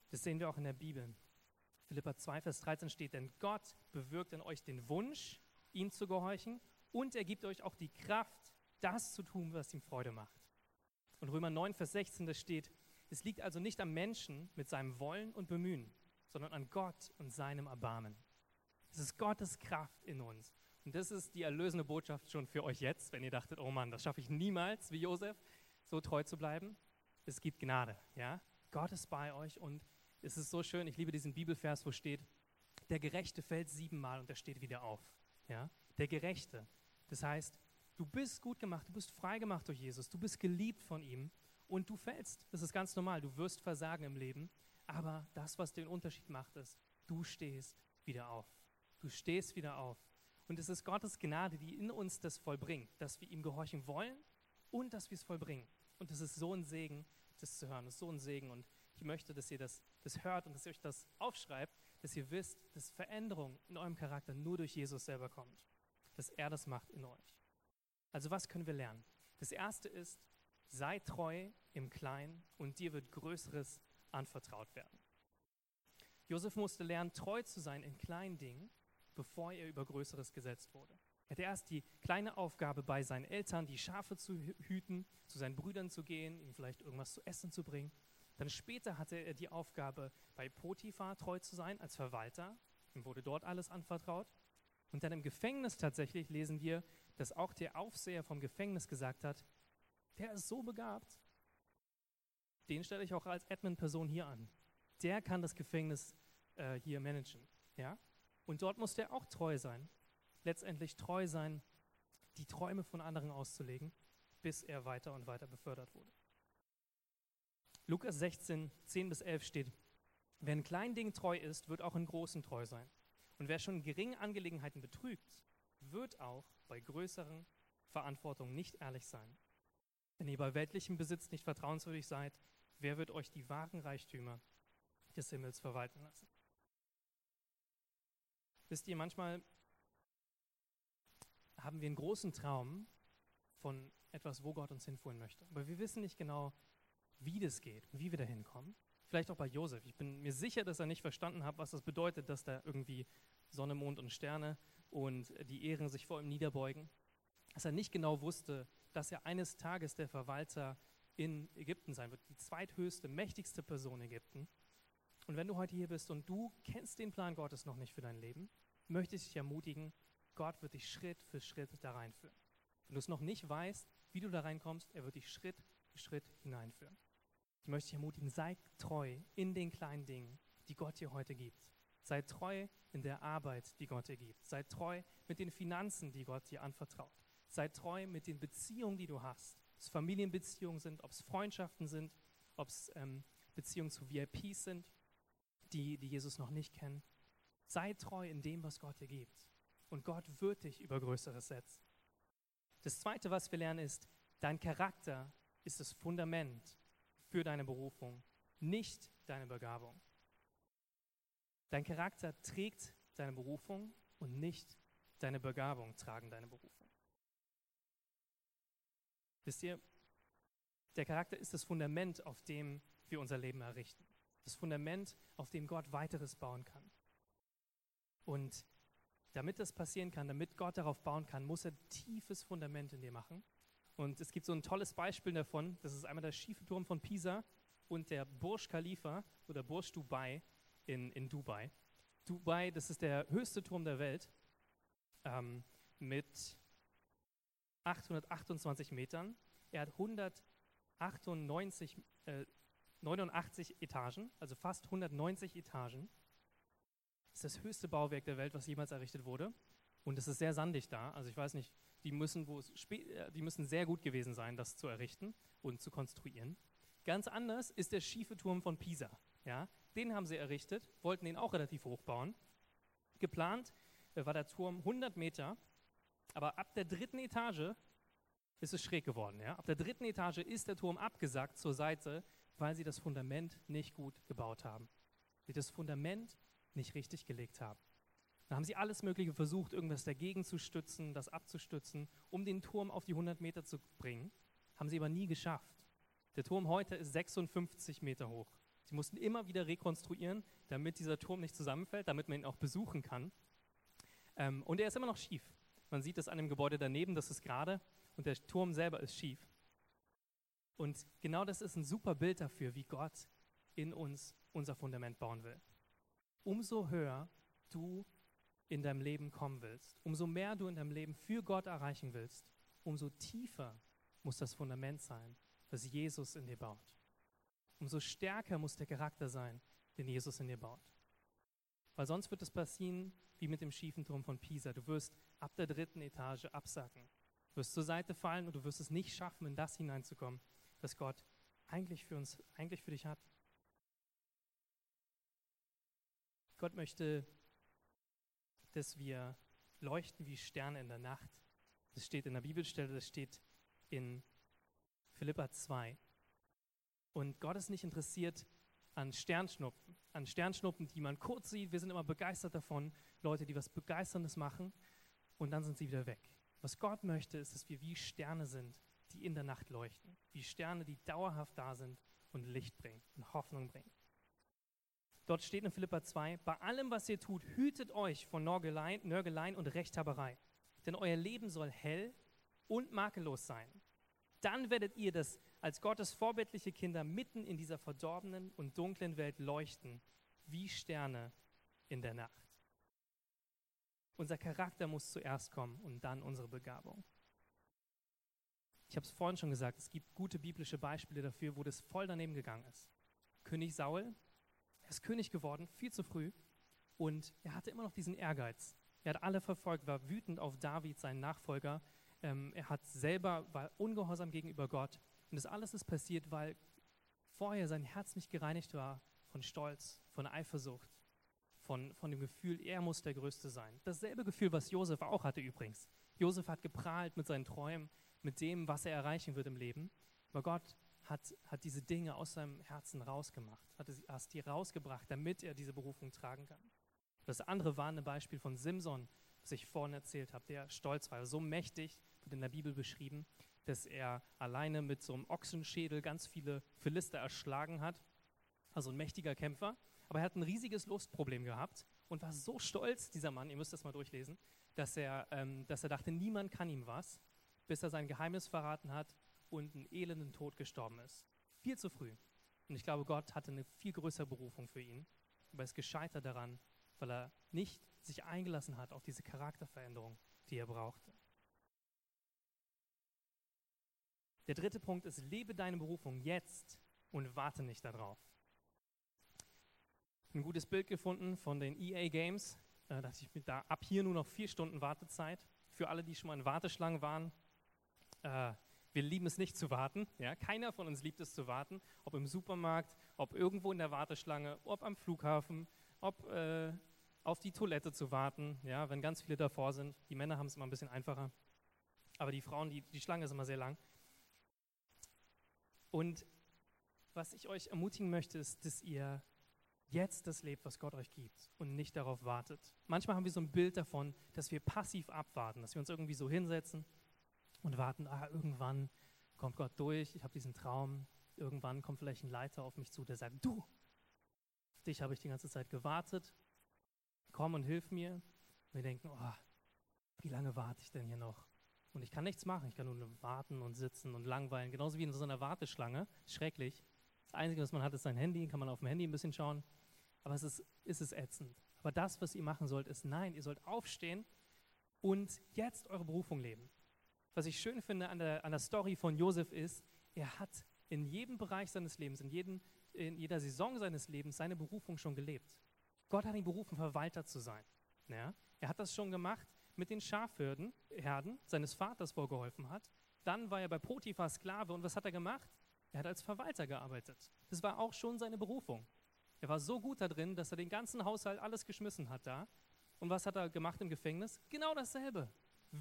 Das sehen wir auch in der Bibel. Philippa 2, Vers 13 steht, denn Gott bewirkt in euch den Wunsch, ihm zu gehorchen und er gibt euch auch die Kraft, das zu tun, was ihm Freude macht. Und Römer 9, Vers 16, da steht, es liegt also nicht am Menschen mit seinem Wollen und Bemühen, sondern an Gott und seinem Erbarmen. Es ist Gottes Kraft in uns. Und das ist die erlösende Botschaft schon für euch jetzt, wenn ihr dachtet, oh Mann, das schaffe ich niemals, wie Josef, so treu zu bleiben. Es gibt Gnade, ja. Gott ist bei euch und es ist so schön. Ich liebe diesen Bibelvers, wo steht, der Gerechte fällt siebenmal und er steht wieder auf, ja. Der Gerechte. Das heißt, du bist gut gemacht, du bist frei gemacht durch Jesus, du bist geliebt von ihm Und du fällst. Das ist ganz normal. Du wirst versagen im Leben. Aber das, was den Unterschied macht, ist, du stehst wieder auf. Du stehst wieder auf. Und es ist Gottes Gnade, die in uns das vollbringt, dass wir ihm gehorchen wollen und dass wir es vollbringen. Und es ist so ein Segen, das zu hören. Es ist so ein Segen. Und ich möchte, dass ihr das, das hört und dass ihr euch das aufschreibt, dass ihr wisst, dass Veränderung in eurem Charakter nur durch Jesus selber kommt. Dass er das macht in euch. Also was können wir lernen? Das erste ist, sei treu im Kleinen und dir wird Größeres anvertraut werden. Josef musste lernen, treu zu sein in kleinen Dingen, bevor er über Größeres gesetzt wurde. Er hatte erst die kleine Aufgabe bei seinen Eltern, die Schafe zu hüten, zu seinen Brüdern zu gehen, ihnen vielleicht irgendwas zu essen zu bringen. Dann später hatte er die Aufgabe, bei Potiphar treu zu sein als Verwalter. Ihm wurde dort alles anvertraut. Und dann im Gefängnis tatsächlich lesen wir, dass auch der Aufseher vom Gefängnis gesagt hat, der ist so begabt, den stelle ich auch als Admin-Person hier an. Der kann das Gefängnis äh, hier managen. Ja? Und dort muss der auch treu sein. Letztendlich treu sein, die Träume von anderen auszulegen, bis er weiter und weiter befördert wurde. Lukas 16, 10 bis 11 steht, wer in kleinen Dingen treu ist, wird auch in großen treu sein. Und wer schon in geringen Angelegenheiten betrügt, wird auch bei größeren Verantwortungen nicht ehrlich sein. Wenn ihr bei weltlichem Besitz nicht vertrauenswürdig seid, wer wird euch die wahren Reichtümer des Himmels verwalten lassen? Wisst ihr, manchmal haben wir einen großen Traum von etwas, wo Gott uns hinführen möchte. Aber wir wissen nicht genau, wie das geht und wie wir da hinkommen. Vielleicht auch bei Josef. Ich bin mir sicher, dass er nicht verstanden hat, was das bedeutet, dass da irgendwie Sonne, Mond und Sterne und die Ehren sich vor ihm niederbeugen. Dass er nicht genau wusste, dass er eines Tages der Verwalter in Ägypten sein wird, die zweithöchste, mächtigste Person Ägypten. Und wenn du heute hier bist und du kennst den Plan Gottes noch nicht für dein Leben, möchte ich dich ermutigen, Gott wird dich Schritt für Schritt da reinführen. Wenn du es noch nicht weißt, wie du da reinkommst, er wird dich Schritt für Schritt hineinführen. Ich möchte dich ermutigen, sei treu in den kleinen Dingen, die Gott dir heute gibt. Sei treu in der Arbeit, die Gott dir gibt. Sei treu mit den Finanzen, die Gott dir anvertraut. Sei treu mit den Beziehungen, die du hast. Ob es Familienbeziehungen sind, ob es Freundschaften sind, ob es ähm, Beziehungen zu VIPs sind, die, die Jesus noch nicht kennen. Sei treu in dem, was Gott dir gibt. Und Gott wird dich über Größeres setzen. Das Zweite, was wir lernen, ist, dein Charakter ist das Fundament für deine Berufung, nicht deine Begabung. Dein Charakter trägt deine Berufung und nicht deine Begabung tragen deine Berufung. Wisst ihr, der Charakter ist das Fundament, auf dem wir unser Leben errichten. Das Fundament, auf dem Gott weiteres bauen kann. Und damit das passieren kann, damit Gott darauf bauen kann, muss er tiefes Fundament in dir machen. Und es gibt so ein tolles Beispiel davon. Das ist einmal der schiefe Turm von Pisa und der Burj Khalifa oder Burj Dubai in, in Dubai. Dubai, das ist der höchste Turm der Welt ähm, mit 828 Metern. Er hat 198, äh, 89 Etagen, also fast 190 Etagen. Das ist das höchste Bauwerk der Welt, was jemals errichtet wurde. Und es ist sehr sandig da. Also ich weiß nicht, die müssen, äh, die müssen sehr gut gewesen sein, das zu errichten und zu konstruieren. Ganz anders ist der schiefe Turm von Pisa. Ja? Den haben sie errichtet, wollten den auch relativ hoch bauen. Geplant äh, war der Turm 100 Meter, aber ab der dritten Etage ist es schräg geworden. Ja? Ab der dritten Etage ist der Turm abgesackt zur Seite, weil sie das Fundament nicht gut gebaut haben. Das Fundament nicht richtig gelegt haben. Da haben sie alles Mögliche versucht, irgendwas dagegen zu stützen, das abzustützen, um den Turm auf die 100 Meter zu bringen. Haben sie aber nie geschafft. Der Turm heute ist 56 Meter hoch. Sie mussten immer wieder rekonstruieren, damit dieser Turm nicht zusammenfällt, damit man ihn auch besuchen kann. Ähm, und er ist immer noch schief. Man sieht das an dem Gebäude daneben, das ist gerade und der Turm selber ist schief. Und genau das ist ein super Bild dafür, wie Gott in uns unser Fundament bauen will. Umso höher du in deinem Leben kommen willst, umso mehr du in deinem Leben für Gott erreichen willst, umso tiefer muss das Fundament sein, das Jesus in dir baut. Umso stärker muss der Charakter sein, den Jesus in dir baut. Weil sonst wird es passieren wie mit dem schiefen Turm von Pisa. Du wirst ab der dritten Etage absacken, wirst zur Seite fallen und du wirst es nicht schaffen, in das hineinzukommen, was Gott eigentlich für uns, eigentlich für dich hat. Gott möchte, dass wir leuchten wie Sterne in der Nacht. Das steht in der Bibelstelle, das steht in Philippa 2. Und Gott ist nicht interessiert an Sternschnuppen, an Sternschnuppen, die man kurz sieht. Wir sind immer begeistert davon, Leute, die was Begeisterndes machen und dann sind sie wieder weg. Was Gott möchte, ist, dass wir wie Sterne sind, die in der Nacht leuchten. Wie Sterne, die dauerhaft da sind und Licht bringen und Hoffnung bringen. Dort steht in Philippa 2, bei allem, was ihr tut, hütet euch von Nörgeleien, Nörgeleien und Rechthaberei. Denn euer Leben soll hell und makellos sein. Dann werdet ihr das als Gottes vorbildliche Kinder mitten in dieser verdorbenen und dunklen Welt leuchten, wie Sterne in der Nacht. Unser Charakter muss zuerst kommen und dann unsere Begabung. Ich habe es vorhin schon gesagt, es gibt gute biblische Beispiele dafür, wo das voll daneben gegangen ist. König Saul, er ist König geworden, viel zu früh, und er hatte immer noch diesen Ehrgeiz. Er hat alle verfolgt, war wütend auf David, seinen Nachfolger. Ähm, er hat selber, war ungehorsam gegenüber Gott. Und das alles ist passiert, weil vorher sein Herz nicht gereinigt war von Stolz, von Eifersucht, von, von dem Gefühl, er muss der Größte sein. Dasselbe Gefühl, was Josef auch hatte übrigens. Josef hat geprahlt mit seinen Träumen, mit dem, was er erreichen wird im Leben. Aber Gott hat, hat diese Dinge aus seinem Herzen rausgemacht, hat es die rausgebracht, damit er diese Berufung tragen kann. Das andere war ein Beispiel von Simson, was ich vorhin erzählt habe, der stolz war, so mächtig, wird in der Bibel beschrieben, dass er alleine mit so einem Ochsenschädel ganz viele Philister erschlagen hat. Also ein mächtiger Kämpfer. Aber er hat ein riesiges Lustproblem gehabt und war so stolz, dieser Mann, ihr müsst das mal durchlesen, dass er, ähm, dass er dachte, niemand kann ihm was, bis er sein Geheimnis verraten hat und einen elenden Tod gestorben ist. Viel zu früh. Und ich glaube, Gott hatte eine viel größere Berufung für ihn, aber er ist gescheitert daran, weil er nicht sich eingelassen hat auf diese Charakterveränderung, die er brauchte. Der dritte Punkt ist, lebe deine Berufung jetzt und warte nicht darauf. Ein gutes Bild gefunden von den EA Games. Da dachte ich mir, da ab hier nur noch vier Stunden Wartezeit. Für alle, die schon mal in Warteschlangen waren, äh, wir lieben es nicht zu warten. Ja? Keiner von uns liebt es zu warten, ob im Supermarkt, ob irgendwo in der Warteschlange, ob am Flughafen, ob äh, auf die Toilette zu warten, ja? wenn ganz viele davor sind. Die Männer haben es immer ein bisschen einfacher. Aber die Frauen, die, die Schlange ist immer sehr lang. Und was ich euch ermutigen möchte, ist, dass ihr jetzt das lebt, was Gott euch gibt und nicht darauf wartet. Manchmal haben wir so ein Bild davon, dass wir passiv abwarten, dass wir uns irgendwie so hinsetzen und warten, ah, irgendwann kommt Gott durch, ich habe diesen Traum, irgendwann kommt vielleicht ein Leiter auf mich zu, der sagt, du, auf dich habe ich die ganze Zeit gewartet, komm und hilf mir. Und wir denken, oh, wie lange warte ich denn hier noch? Und ich kann nichts machen. Ich kann nur warten und sitzen und langweilen. Genauso wie in so einer Warteschlange. Schrecklich. Das Einzige, was man hat, ist sein Handy. Kann man auf dem Handy ein bisschen schauen. Aber es ist, ist es ätzend. Aber das, was ihr machen sollt, ist nein, ihr sollt aufstehen und jetzt eure Berufung leben. Was ich schön finde an der, an der Story von Josef ist, er hat in jedem Bereich seines Lebens, in, jedem, in jeder Saison seines Lebens seine Berufung schon gelebt. Gott hat ihn berufen, Verwalter zu sein. Ja? Er hat das schon gemacht mit den Schafherden Herden seines Vaters, wo er geholfen hat. Dann war er bei Potiphar Sklave und was hat er gemacht? Er hat als Verwalter gearbeitet. Das war auch schon seine Berufung. Er war so gut da drin, dass er den ganzen Haushalt alles geschmissen hat da. Und was hat er gemacht im Gefängnis? Genau dasselbe.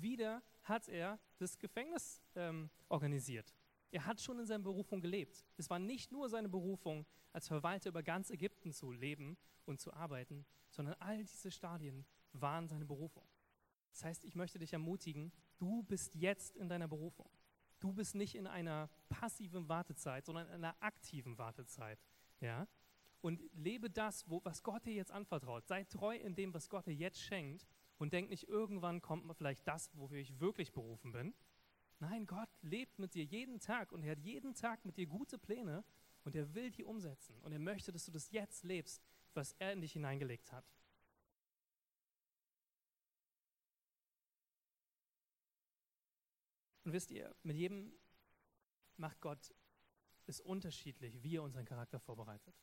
Wieder hat er das Gefängnis ähm, organisiert. Er hat schon in seiner Berufung gelebt. Es war nicht nur seine Berufung, als Verwalter über ganz Ägypten zu leben und zu arbeiten, sondern all diese Stadien waren seine Berufung. Das heißt, ich möchte dich ermutigen, du bist jetzt in deiner Berufung. Du bist nicht in einer passiven Wartezeit, sondern in einer aktiven Wartezeit. Ja? Und lebe das, wo, was Gott dir jetzt anvertraut. Sei treu in dem, was Gott dir jetzt schenkt und denk nicht, irgendwann kommt vielleicht das, wofür ich wirklich berufen bin. Nein, Gott lebt mit dir jeden Tag und er hat jeden Tag mit dir gute Pläne und er will die umsetzen. Und er möchte, dass du das jetzt lebst, was er in dich hineingelegt hat. Und wisst ihr, mit jedem macht Gott es unterschiedlich, wie er unseren Charakter vorbereitet.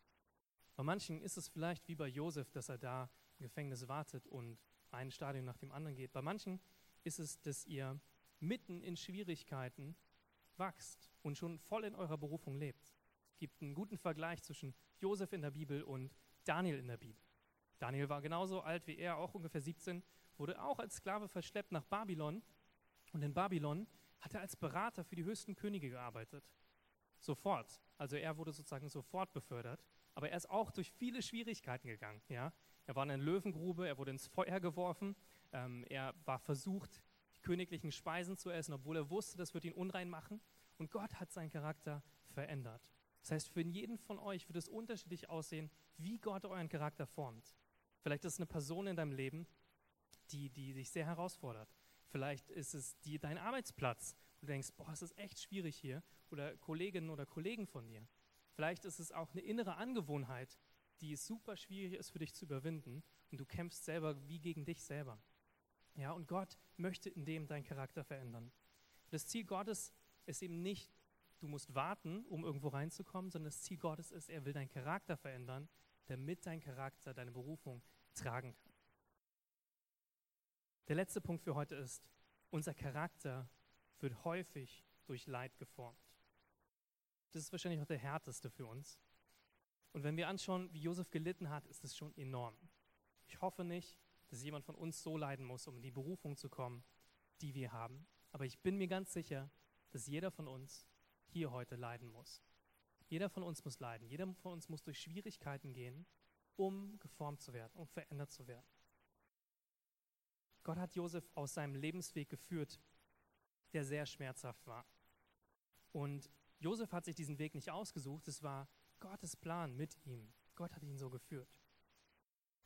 Bei manchen ist es vielleicht wie bei Josef, dass er da im Gefängnis wartet und ein Stadium nach dem anderen geht. Bei manchen ist es, dass ihr mitten in Schwierigkeiten wachst und schon voll in eurer Berufung lebt. gibt einen guten Vergleich zwischen Josef in der Bibel und Daniel in der Bibel. Daniel war genauso alt wie er, auch ungefähr 17, wurde auch als Sklave verschleppt nach Babylon. Und in Babylon hat er als Berater für die höchsten Könige gearbeitet. Sofort. Also er wurde sozusagen sofort befördert. Aber er ist auch durch viele Schwierigkeiten gegangen. Ja? Er war in einer Löwengrube, er wurde ins Feuer geworfen, ähm, er war versucht, die königlichen Speisen zu essen, obwohl er wusste, das wird ihn unrein machen. Und Gott hat seinen Charakter verändert. Das heißt, für jeden von euch wird es unterschiedlich aussehen, wie Gott euren Charakter formt. Vielleicht ist es eine Person in deinem Leben, die, die dich sehr herausfordert. Vielleicht ist es die, dein Arbeitsplatz. Und du denkst, boah, es ist echt schwierig hier. Oder Kolleginnen oder Kollegen von dir. Vielleicht ist es auch eine innere Angewohnheit, die super schwierig ist für dich zu überwinden. Und du kämpfst selber wie gegen dich selber. Ja, und Gott möchte in dem deinen Charakter verändern. Das Ziel Gottes ist eben nicht, du musst warten, um irgendwo reinzukommen, sondern das Ziel Gottes ist, er will deinen Charakter verändern, damit dein Charakter deine Berufung tragen kann. Der letzte Punkt für heute ist, unser Charakter wird häufig durch Leid geformt. Das ist wahrscheinlich auch der härteste für uns. Und wenn wir anschauen, wie Josef gelitten hat, ist es schon enorm. Ich hoffe nicht, dass jemand von uns so leiden muss, um in die Berufung zu kommen, die wir haben. Aber ich bin mir ganz sicher, dass jeder von uns hier heute leiden muss. Jeder von uns muss leiden. Jeder von uns muss durch Schwierigkeiten gehen, um geformt zu werden, um verändert zu werden. Gott hat Josef aus seinem Lebensweg geführt, der sehr schmerzhaft war. Und Josef hat sich diesen Weg nicht ausgesucht, es war Gottes Plan mit ihm. Gott hat ihn so geführt.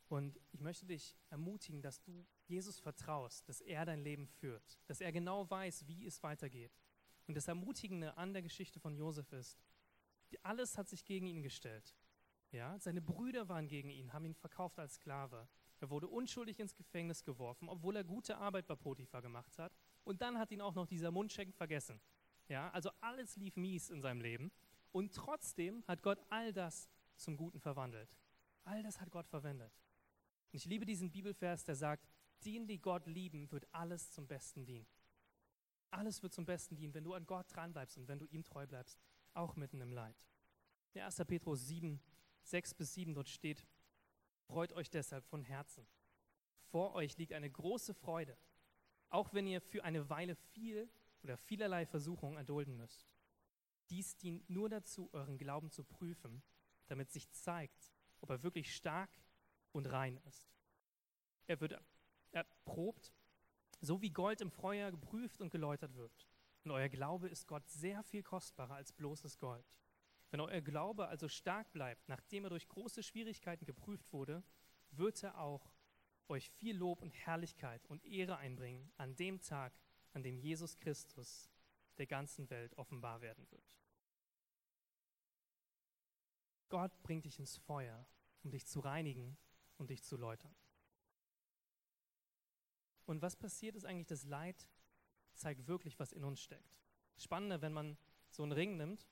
Und ich möchte dich ermutigen, dass du Jesus vertraust, dass er dein Leben führt, dass er genau weiß, wie es weitergeht. Und das Ermutigende an der Geschichte von Josef ist, alles hat sich gegen ihn gestellt. Ja, seine Brüder waren gegen ihn, haben ihn verkauft als Sklave. Er wurde unschuldig ins Gefängnis geworfen, obwohl er gute Arbeit bei Potiphar gemacht hat. Und dann hat ihn auch noch dieser Mundschenk vergessen. Ja, also alles lief mies in seinem Leben. Und trotzdem hat Gott all das zum Guten verwandelt. All das hat Gott verwendet. Und ich liebe diesen Bibelvers, der sagt, denen, die Gott lieben, wird alles zum Besten dienen. Alles wird zum Besten dienen, wenn du an Gott dranbleibst und wenn du ihm treu bleibst, auch mitten im Leid. Der 1. Petrus 7, 6 bis 7 dort steht, freut euch deshalb von Herzen. Vor euch liegt eine große Freude, auch wenn ihr für eine Weile viel oder vielerlei Versuchungen erdulden müsst. Dies dient nur dazu, euren Glauben zu prüfen, damit sich zeigt, ob er wirklich stark und rein ist. Er wird erprobt, so wie Gold im Feuer geprüft und geläutert wird. Und euer Glaube ist Gott sehr viel kostbarer als bloßes Gold. Wenn euer Glaube also stark bleibt, nachdem er durch große Schwierigkeiten geprüft wurde, wird er auch euch viel Lob und Herrlichkeit und Ehre einbringen an dem Tag, an dem Jesus Christus der ganzen Welt offenbar werden wird. Gott bringt dich ins Feuer, um dich zu reinigen und dich zu läutern. Und was passiert ist eigentlich, das Leid zeigt wirklich, was in uns steckt. Spannender, wenn man so einen Ring nimmt.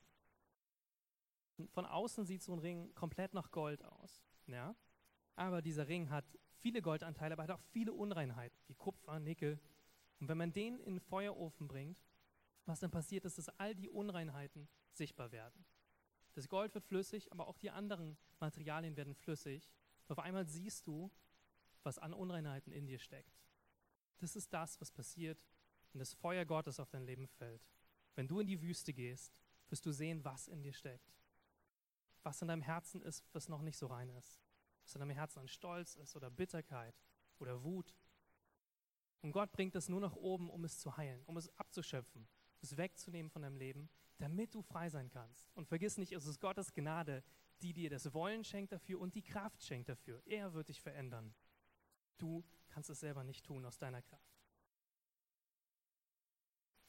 Von außen sieht so ein Ring komplett nach Gold aus. Ja? Aber dieser Ring hat viele Goldanteile, aber hat auch viele Unreinheiten, wie Kupfer, Nickel. Und wenn man den in den Feuerofen bringt, was dann passiert ist, dass all die Unreinheiten sichtbar werden. Das Gold wird flüssig, aber auch die anderen Materialien werden flüssig. Auf einmal siehst du, was an Unreinheiten in dir steckt. Das ist das, was passiert, wenn das Feuer Gottes auf dein Leben fällt. Wenn du in die Wüste gehst, wirst du sehen, was in dir steckt. Was in deinem Herzen ist, was noch nicht so rein ist. Was in deinem Herzen an Stolz ist oder Bitterkeit oder Wut. Und Gott bringt das nur nach oben, um es zu heilen, um es abzuschöpfen, es wegzunehmen von deinem Leben, damit du frei sein kannst. Und vergiss nicht, es ist Gottes Gnade, die dir das Wollen schenkt dafür und die Kraft schenkt dafür. Er wird dich verändern. Du kannst es selber nicht tun aus deiner Kraft.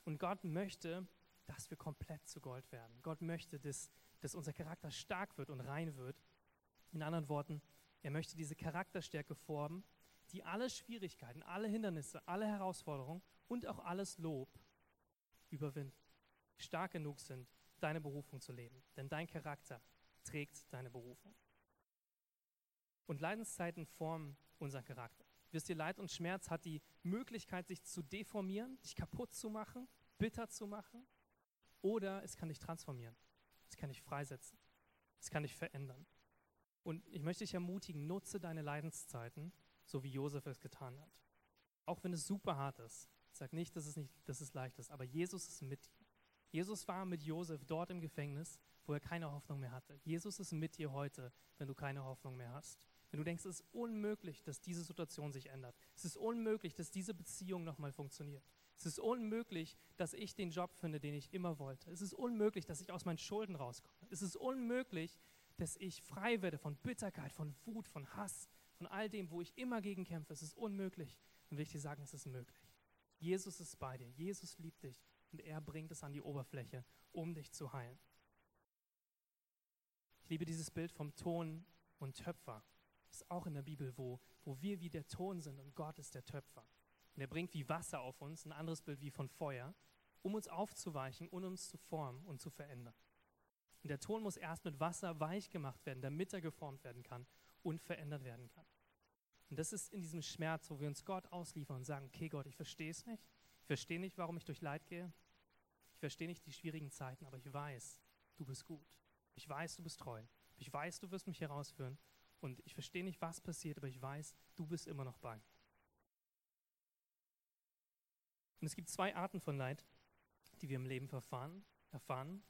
Und Gott möchte, dass wir komplett zu Gold werden. Gott möchte, dass, dass unser Charakter stark wird und rein wird. In anderen Worten, er möchte diese Charakterstärke formen, die alle Schwierigkeiten, alle Hindernisse, alle Herausforderungen und auch alles Lob überwinden. Stark genug sind, deine Berufung zu leben. Denn dein Charakter trägt deine Berufung. Und Leidenszeiten formen unseren Charakter. Wisst ihr, Leid und Schmerz hat die Möglichkeit, sich zu deformieren, dich kaputt zu machen, bitter zu machen, oder es kann dich transformieren. Es kann dich freisetzen. Es kann dich verändern. Und ich möchte dich ermutigen, nutze deine Leidenszeiten, so wie Josef es getan hat. Auch wenn es super hart ist. Ich sage nicht, dass es, nicht, dass es leicht ist, aber Jesus ist mit dir. Jesus war mit Josef dort im Gefängnis, wo er keine Hoffnung mehr hatte. Jesus ist mit dir heute, wenn du keine Hoffnung mehr hast. Wenn du denkst, es ist unmöglich, dass diese Situation sich ändert. Es ist unmöglich, dass diese Beziehung nochmal funktioniert. Es ist unmöglich, dass ich den Job finde, den ich immer wollte. Es ist unmöglich, dass ich aus meinen Schulden rauskomme. Es ist unmöglich, dass ich frei werde von Bitterkeit, von Wut, von Hass, von all dem, wo ich immer gegen kämpfe. Es ist unmöglich. Dann will ich dir sagen, es ist möglich. Jesus ist bei dir. Jesus liebt dich und er bringt es an die Oberfläche, um dich zu heilen. Ich liebe dieses Bild vom Ton und Töpfer. Das ist auch in der Bibel, wo, wo wir wie der Ton sind und Gott ist der Töpfer. Und er bringt wie Wasser auf uns, ein anderes Bild wie von Feuer, um uns aufzuweichen und uns zu formen und zu verändern. Und der Ton muss erst mit Wasser weich gemacht werden, damit er geformt werden kann und verändert werden kann. Und das ist in diesem Schmerz, wo wir uns Gott ausliefern und sagen, okay Gott, ich verstehe es nicht. Ich verstehe nicht, warum ich durch Leid gehe. Ich verstehe nicht die schwierigen Zeiten, aber ich weiß, du bist gut. Ich weiß, du bist treu. Ich weiß, du wirst mich herausführen. Und ich verstehe nicht, was passiert, aber ich weiß, du bist immer noch bei. Und es gibt zwei Arten von Leid, die wir im Leben verfahren, erfahren.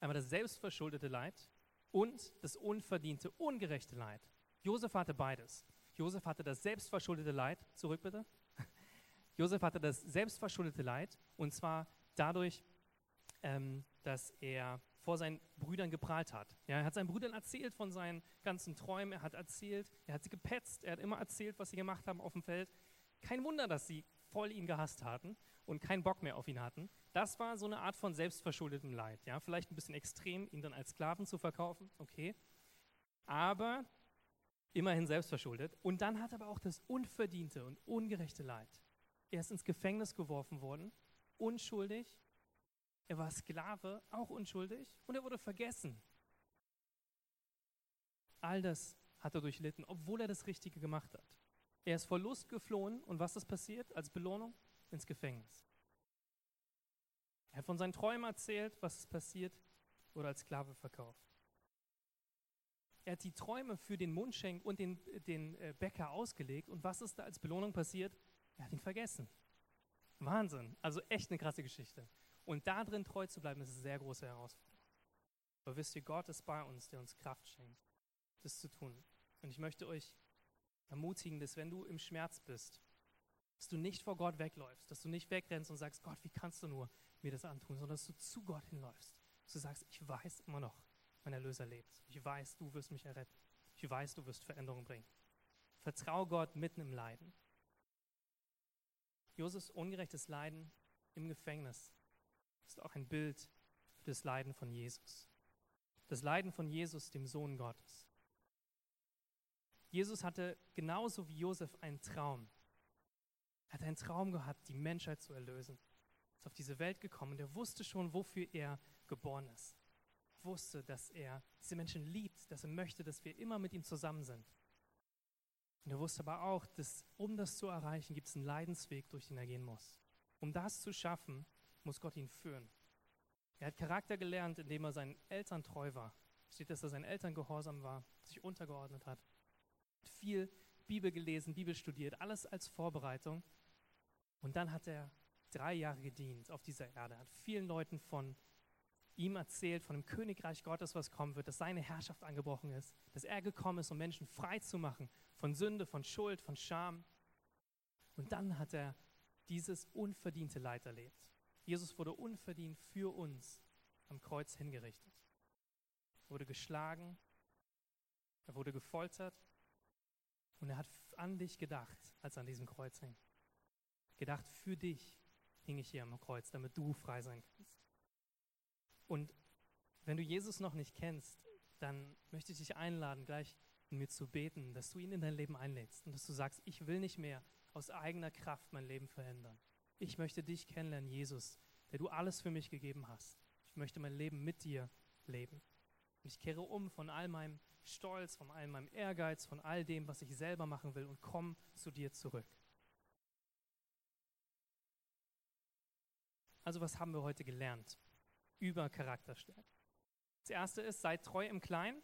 Einmal das selbstverschuldete Leid und das unverdiente, ungerechte Leid. Josef hatte beides. Josef hatte das selbstverschuldete Leid, zurück bitte. Josef hatte das selbstverschuldete Leid und zwar dadurch, ähm, dass er vor seinen Brüdern geprahlt hat. Ja, er hat seinen Brüdern erzählt von seinen ganzen Träumen, er hat erzählt, er hat sie gepetzt, er hat immer erzählt, was sie gemacht haben auf dem Feld. Kein Wunder, dass sie voll ihn gehasst hatten und keinen Bock mehr auf ihn hatten. Das war so eine Art von selbstverschuldetem Leid. Ja? Vielleicht ein bisschen extrem, ihn dann als Sklaven zu verkaufen, okay. Aber immerhin selbstverschuldet. Und dann hat er aber auch das unverdiente und ungerechte Leid. Er ist ins Gefängnis geworfen worden, unschuldig. Er war Sklave, auch unschuldig. Und er wurde vergessen. All das hat er durchlitten, obwohl er das Richtige gemacht hat. Er ist vor Lust geflohen und was ist passiert als Belohnung? Ins Gefängnis. Er hat von seinen Träumen erzählt, was ist passiert, wurde als Sklave verkauft. Er hat die Träume für den Mundschenk und den, den äh, Bäcker ausgelegt und was ist da als Belohnung passiert? Er hat ihn vergessen. Wahnsinn. Also echt eine krasse Geschichte. Und da drin treu zu bleiben, ist eine sehr große Herausforderung. Aber wisst ihr, Gott ist bei uns, der uns Kraft schenkt, das zu tun. Und ich möchte euch ermutigen, dass wenn du im Schmerz bist, dass du nicht vor Gott wegläufst, dass du nicht wegrennst und sagst, Gott, wie kannst du nur mir das antun, sondern dass du zu Gott hinläufst. Dass du sagst, ich weiß immer noch, mein Erlöser lebt. Ich weiß, du wirst mich erretten. Ich weiß, du wirst Veränderung bringen. Vertrau Gott mitten im Leiden. Josefs ungerechtes Leiden im Gefängnis ist auch ein Bild für das Leiden von Jesus. Das Leiden von Jesus, dem Sohn Gottes. Jesus hatte genauso wie Josef einen Traum. Er hat einen Traum gehabt, die Menschheit zu erlösen. Er ist auf diese Welt gekommen und er wusste schon, wofür er geboren ist. Wusste, dass er diese Menschen liebt, dass er möchte, dass wir immer mit ihm zusammen sind. Und er wusste aber auch, dass um das zu erreichen, gibt es einen Leidensweg, durch den er gehen muss. Um das zu schaffen, muss Gott ihn führen. Er hat Charakter gelernt, indem er seinen Eltern treu war. Es steht, dass er seinen Eltern gehorsam war, sich untergeordnet hat viel Bibel gelesen, Bibel studiert, alles als Vorbereitung. Und dann hat er drei Jahre gedient auf dieser Erde, hat vielen Leuten von ihm erzählt, von dem Königreich Gottes, was kommen wird, dass seine Herrschaft angebrochen ist, dass er gekommen ist, um Menschen frei zu machen von Sünde, von Schuld, von Scham. Und dann hat er dieses unverdiente Leid erlebt. Jesus wurde unverdient für uns am Kreuz hingerichtet. Er wurde geschlagen, er wurde gefoltert, und er hat an dich gedacht, als er an diesem Kreuz hing. Gedacht, für dich hing ich hier am Kreuz, damit du frei sein kannst. Und wenn du Jesus noch nicht kennst, dann möchte ich dich einladen, gleich mit mir zu beten, dass du ihn in dein Leben einlädst und dass du sagst, ich will nicht mehr aus eigener Kraft mein Leben verändern. Ich möchte dich kennenlernen, Jesus, der du alles für mich gegeben hast. Ich möchte mein Leben mit dir leben. Und ich kehre um von all meinem Stolz, von all meinem Ehrgeiz, von all dem, was ich selber machen will und komm zu dir zurück. Also was haben wir heute gelernt über Charakterstärke? Das erste ist, sei treu im Kleinen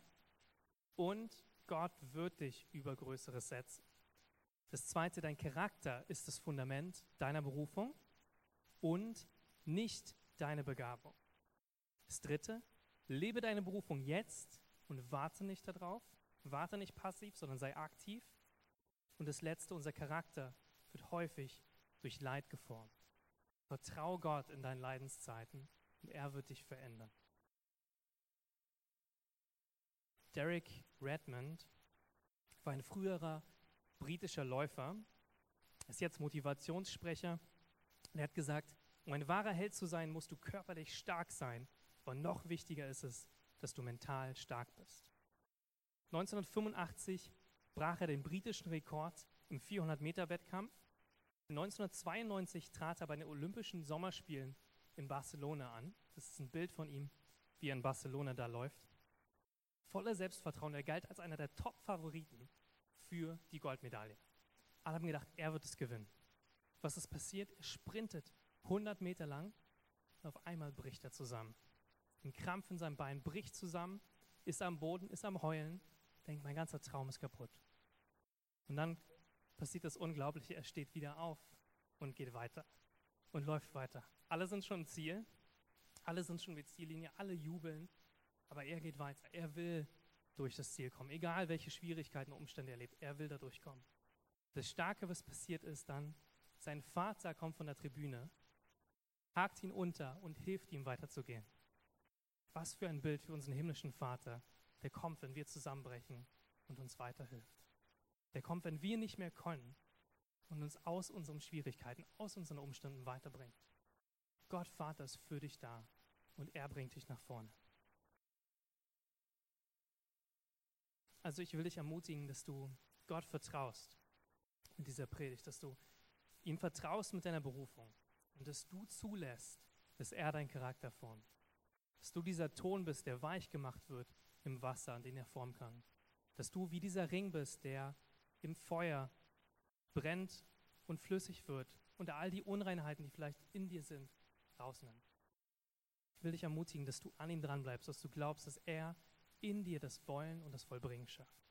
und Gott wird dich über Größeres setzen. Das zweite, dein Charakter ist das Fundament deiner Berufung und nicht deine Begabung. Das dritte, lebe deine Berufung jetzt und warte nicht darauf. Warte nicht passiv, sondern sei aktiv. Und das letzte, unser Charakter wird häufig durch Leid geformt. Vertrau Gott in deinen Leidenszeiten und er wird dich verändern. Derek Redmond war ein früherer britischer Läufer, ist jetzt Motivationssprecher. Er hat gesagt, um ein wahrer Held zu sein, musst du körperlich stark sein, aber noch wichtiger ist es, dass du mental stark bist. 1985 brach er den britischen Rekord im 400-Meter-Wettkampf. 1992 trat er bei den Olympischen Sommerspielen in Barcelona an. Das ist ein Bild von ihm, wie er in Barcelona da läuft. Voller Selbstvertrauen. Er galt als einer der Top-Favoriten für die Goldmedaille. Alle haben gedacht, er wird es gewinnen. Was ist passiert? Er sprintet 100 Meter lang und auf einmal bricht er zusammen. Ein Krampf in seinem Bein bricht zusammen, ist am Boden, ist am Heulen, denkt, mein ganzer Traum ist kaputt. Und dann passiert das Unglaubliche, er steht wieder auf und geht weiter und läuft weiter. Alle sind schon im Ziel, alle sind schon mit Ziellinie, alle jubeln, aber er geht weiter. Er will durch das Ziel kommen, egal welche Schwierigkeiten und Umstände er lebt, er will da durchkommen. Das Starke, was passiert ist dann, sein Vater kommt von der Tribüne, hakt ihn unter und hilft ihm weiterzugehen. Was für ein Bild für unseren himmlischen Vater, der kommt, wenn wir zusammenbrechen und uns weiterhilft. Der kommt, wenn wir nicht mehr können und uns aus unseren Schwierigkeiten, aus unseren Umständen weiterbringt. Gott Vater ist für dich da und er bringt dich nach vorne. Also ich will dich ermutigen, dass du Gott vertraust in dieser Predigt, dass du ihm vertraust mit deiner Berufung und dass du zulässt, dass er deinen Charakter formt. Dass du dieser Ton bist, der weich gemacht wird im Wasser, den er formen kann. Dass du wie dieser Ring bist, der im Feuer brennt und flüssig wird und all die Unreinheiten, die vielleicht in dir sind, rausnimmt. Ich will dich ermutigen, dass du an ihm dran bleibst, dass du glaubst, dass er in dir das Wollen und das Vollbringen schafft.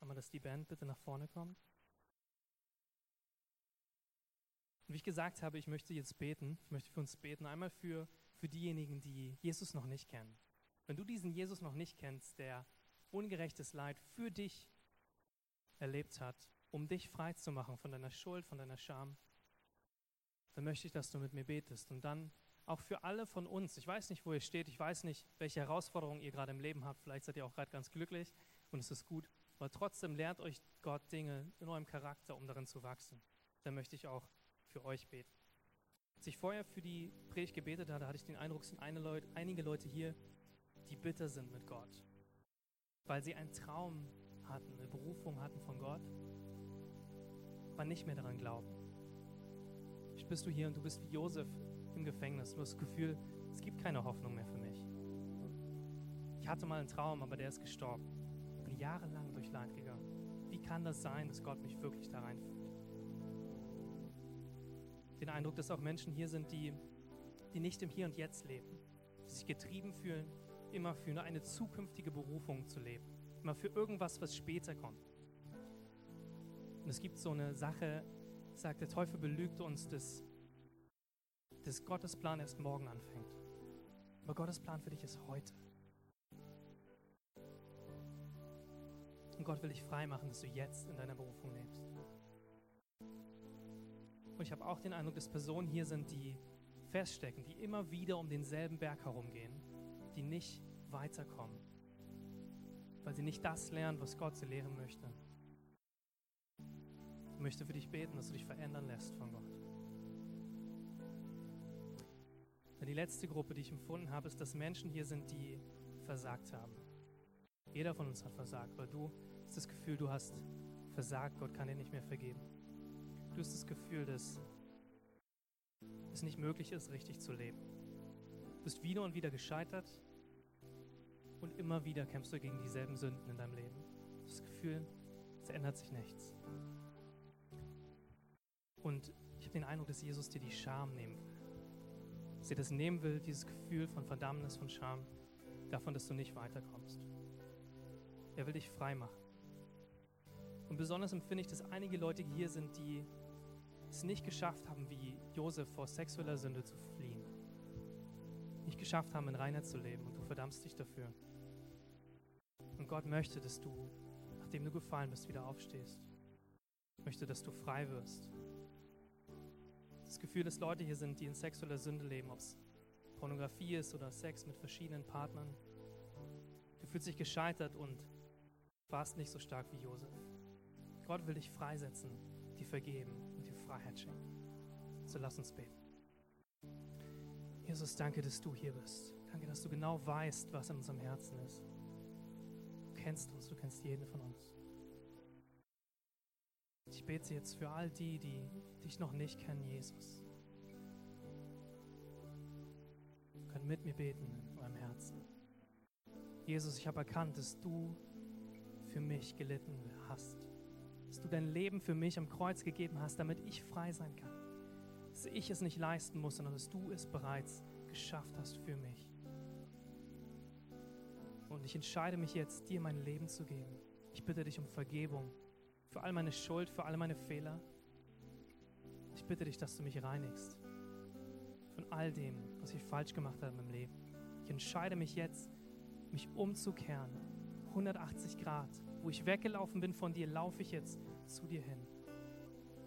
Aber dass die Band bitte nach vorne kommt. Und wie ich gesagt habe, ich möchte jetzt beten. Ich möchte für uns beten. Einmal für, für diejenigen, die Jesus noch nicht kennen. Wenn du diesen Jesus noch nicht kennst, der ungerechtes Leid für dich erlebt hat, um dich frei zu machen von deiner Schuld, von deiner Scham, dann möchte ich, dass du mit mir betest. Und dann auch für alle von uns. Ich weiß nicht, wo ihr steht. Ich weiß nicht, welche Herausforderungen ihr gerade im Leben habt. Vielleicht seid ihr auch gerade ganz glücklich und es ist gut. Aber trotzdem lehrt euch Gott Dinge in eurem Charakter, um darin zu wachsen. Da möchte ich auch für euch beten. Als ich vorher für die Predigt gebetet hatte, hatte ich den Eindruck, es sind Leute, einige Leute hier, die bitter sind mit Gott, weil sie einen Traum hatten, eine Berufung hatten von Gott, aber nicht mehr daran glauben. Vielleicht bist du hier und du bist wie Josef im Gefängnis. Du hast das Gefühl, es gibt keine Hoffnung mehr für mich. Ich hatte mal einen Traum, aber der ist gestorben. Ich bin jahrelang durch Leid gegangen. Wie kann das sein, dass Gott mich wirklich da reinführt? Den Eindruck, dass auch Menschen hier sind, die, die nicht im Hier und Jetzt leben, die sich getrieben fühlen, immer für eine zukünftige Berufung zu leben, immer für irgendwas, was später kommt. Und es gibt so eine Sache, sagt, der Teufel belügt uns, dass dass Gottes Plan erst morgen anfängt. Aber Gottes Plan für dich ist heute. Und Gott will dich frei machen, dass du jetzt in deiner Berufung lebst. Und ich habe auch den Eindruck, dass Personen hier sind, die feststecken, die immer wieder um denselben Berg herumgehen, die nicht weiterkommen, weil sie nicht das lernen, was Gott sie lehren möchte. Ich möchte für dich beten, dass du dich verändern lässt von Gott. Die letzte Gruppe, die ich empfunden habe, ist, dass Menschen hier sind, die versagt haben. Jeder von uns hat versagt, aber du hast das Gefühl, du hast versagt, Gott kann dir nicht mehr vergeben. Du hast das Gefühl, dass es nicht möglich ist, richtig zu leben. Du bist wieder und wieder gescheitert und immer wieder kämpfst du gegen dieselben Sünden in deinem Leben. Du hast das Gefühl, es ändert sich nichts. Und ich habe den Eindruck, dass Jesus dir die Scham nehmen will dass dir das nehmen will, dieses Gefühl von Verdammnis, von Scham, davon, dass du nicht weiterkommst. Er will dich frei machen. Und besonders empfinde ich, dass einige Leute hier sind, die es nicht geschafft haben, wie Josef vor sexueller Sünde zu fliehen. Nicht geschafft haben, in Reinheit zu leben und du verdammst dich dafür. Und Gott möchte, dass du, nachdem du gefallen bist, wieder aufstehst. Möchte, dass du frei wirst. Das Gefühl, dass Leute hier sind, die in sexueller Sünde leben, ob es Pornografie ist oder Sex mit verschiedenen Partnern. Du fühlst dich gescheitert und warst nicht so stark wie Josef. Gott will dich freisetzen, dir vergeben und dir Freiheit schenken. So lass uns beten. Jesus, danke, dass du hier bist. Danke, dass du genau weißt, was in unserem Herzen ist. Du kennst uns, du kennst jeden von uns. Ich bete jetzt für all die, die dich noch nicht kennen, Jesus. Du kannst mit mir beten in eurem Herzen. Jesus, ich habe erkannt, dass du für mich gelitten hast. Dass du dein Leben für mich am Kreuz gegeben hast, damit ich frei sein kann. Dass ich es nicht leisten muss, sondern dass du es bereits geschafft hast für mich. Und ich entscheide mich jetzt, dir mein Leben zu geben. Ich bitte dich um Vergebung für all meine Schuld, für all meine Fehler. Ich bitte dich, dass du mich reinigst von all dem, was ich falsch gemacht habe im Leben. Ich entscheide mich jetzt, mich umzukehren. 180 Grad. Wo ich weggelaufen bin von dir, laufe ich jetzt zu dir hin.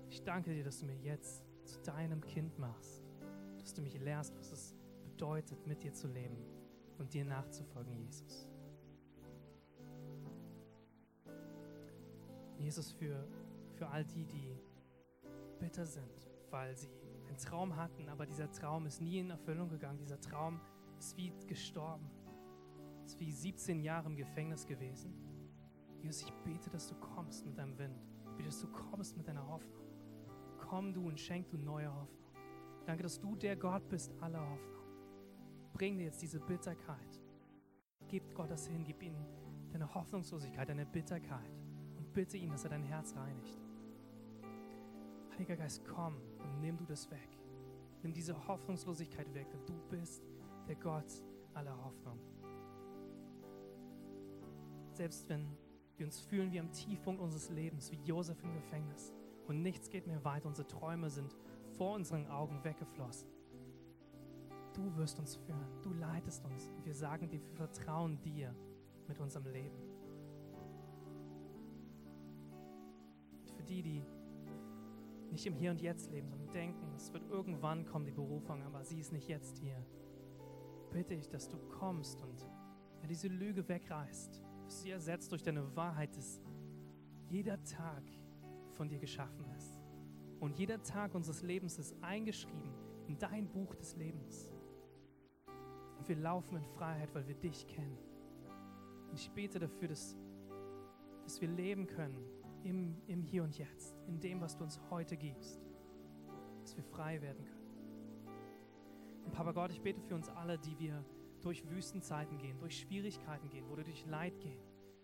Ich danke dir, dass du mir jetzt zu deinem Kind machst. Dass du mich lehrst, was es bedeutet, mit dir zu leben und dir nachzufolgen, Jesus. Jesus, für, für all die, die bitter sind, weil sie einen Traum hatten, aber dieser Traum ist nie in Erfüllung gegangen. Dieser Traum ist wie gestorben. Ist wie 17 Jahre im Gefängnis gewesen. Jesus, ich bete, dass du kommst mit deinem Wind. Ich bete, dass du kommst mit deiner Hoffnung. Komm du und schenk du neue Hoffnung. Danke, dass du der Gott bist aller Hoffnung. Bring dir jetzt diese Bitterkeit. Gib Gott das hin, gib ihm deine Hoffnungslosigkeit, deine Bitterkeit bitte ihn, dass er dein Herz reinigt. Heiliger Geist, komm und nimm du das weg. Nimm diese Hoffnungslosigkeit weg, denn du bist der Gott aller Hoffnung. Selbst wenn wir uns fühlen wie am Tiefpunkt unseres Lebens, wie Josef im Gefängnis und nichts geht mehr weiter, unsere Träume sind vor unseren Augen weggeflossen. Du wirst uns führen, du leitest uns wir sagen dir, wir vertrauen dir mit unserem Leben. Die, die nicht im Hier und Jetzt leben, sondern denken, es wird irgendwann kommen, die Berufung, aber sie ist nicht jetzt hier. Bitte ich, dass du kommst und diese Lüge wegreißt, dass sie ersetzt durch deine Wahrheit, dass jeder Tag von dir geschaffen ist. Und jeder Tag unseres Lebens ist eingeschrieben in dein Buch des Lebens. Und wir laufen in Freiheit, weil wir dich kennen. Und ich bete dafür, dass, dass wir leben können im, im Hier und Jetzt, in dem, was du uns heute gibst, dass wir frei werden können. Und Papa Gott, ich bete für uns alle, die wir durch Wüstenzeiten gehen, durch Schwierigkeiten gehen, wo wir durch Leid gehen,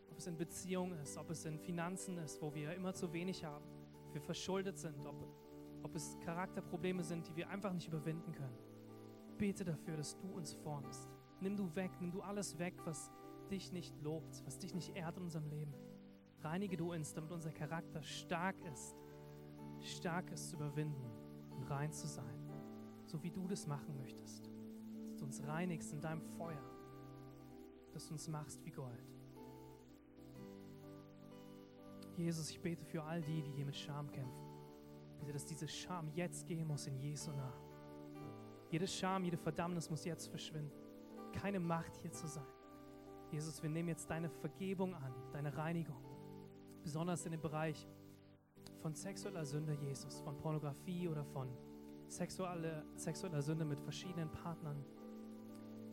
ob es in Beziehungen ist, ob es in Finanzen ist, wo wir immer zu wenig haben, wir verschuldet sind, ob, ob es Charakterprobleme sind, die wir einfach nicht überwinden können. Bete dafür, dass du uns formst. Nimm du weg, nimm du alles weg, was dich nicht lobt, was dich nicht ehrt in unserem Leben. Reinige du uns, damit unser Charakter stark ist, stark ist zu überwinden und rein zu sein, so wie du das machen möchtest. Dass du uns reinigst in deinem Feuer, dass du uns machst wie Gold. Jesus, ich bete für all die, die hier mit Scham kämpfen. Bitte, dass diese Scham jetzt gehen muss in Jesu Namen. Jede Scham, jede Verdammnis muss jetzt verschwinden. Keine Macht hier zu sein. Jesus, wir nehmen jetzt deine Vergebung an, deine Reinigung besonders in dem Bereich von sexueller Sünde, Jesus, von Pornografie oder von sexuelle, sexueller Sünde mit verschiedenen Partnern.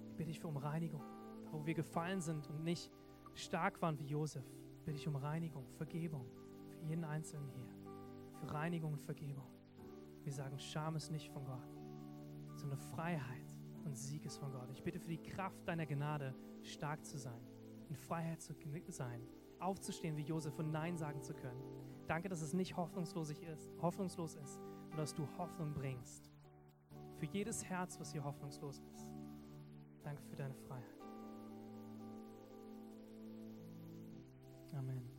Ich bitte dich um Reinigung. Da, wo wir gefallen sind und nicht stark waren wie Josef, bitte ich um Reinigung, Vergebung für jeden Einzelnen hier. Für Reinigung und Vergebung. Wir sagen, Scham ist nicht von Gott, sondern Freiheit und Sieg ist von Gott. Ich bitte für die Kraft deiner Gnade, stark zu sein, in Freiheit zu sein aufzustehen wie Josef und Nein sagen zu können. Danke, dass es nicht hoffnungslos ist, hoffnungslos ist, sondern dass du Hoffnung bringst. Für jedes Herz, was hier hoffnungslos ist. Danke für deine Freiheit. Amen.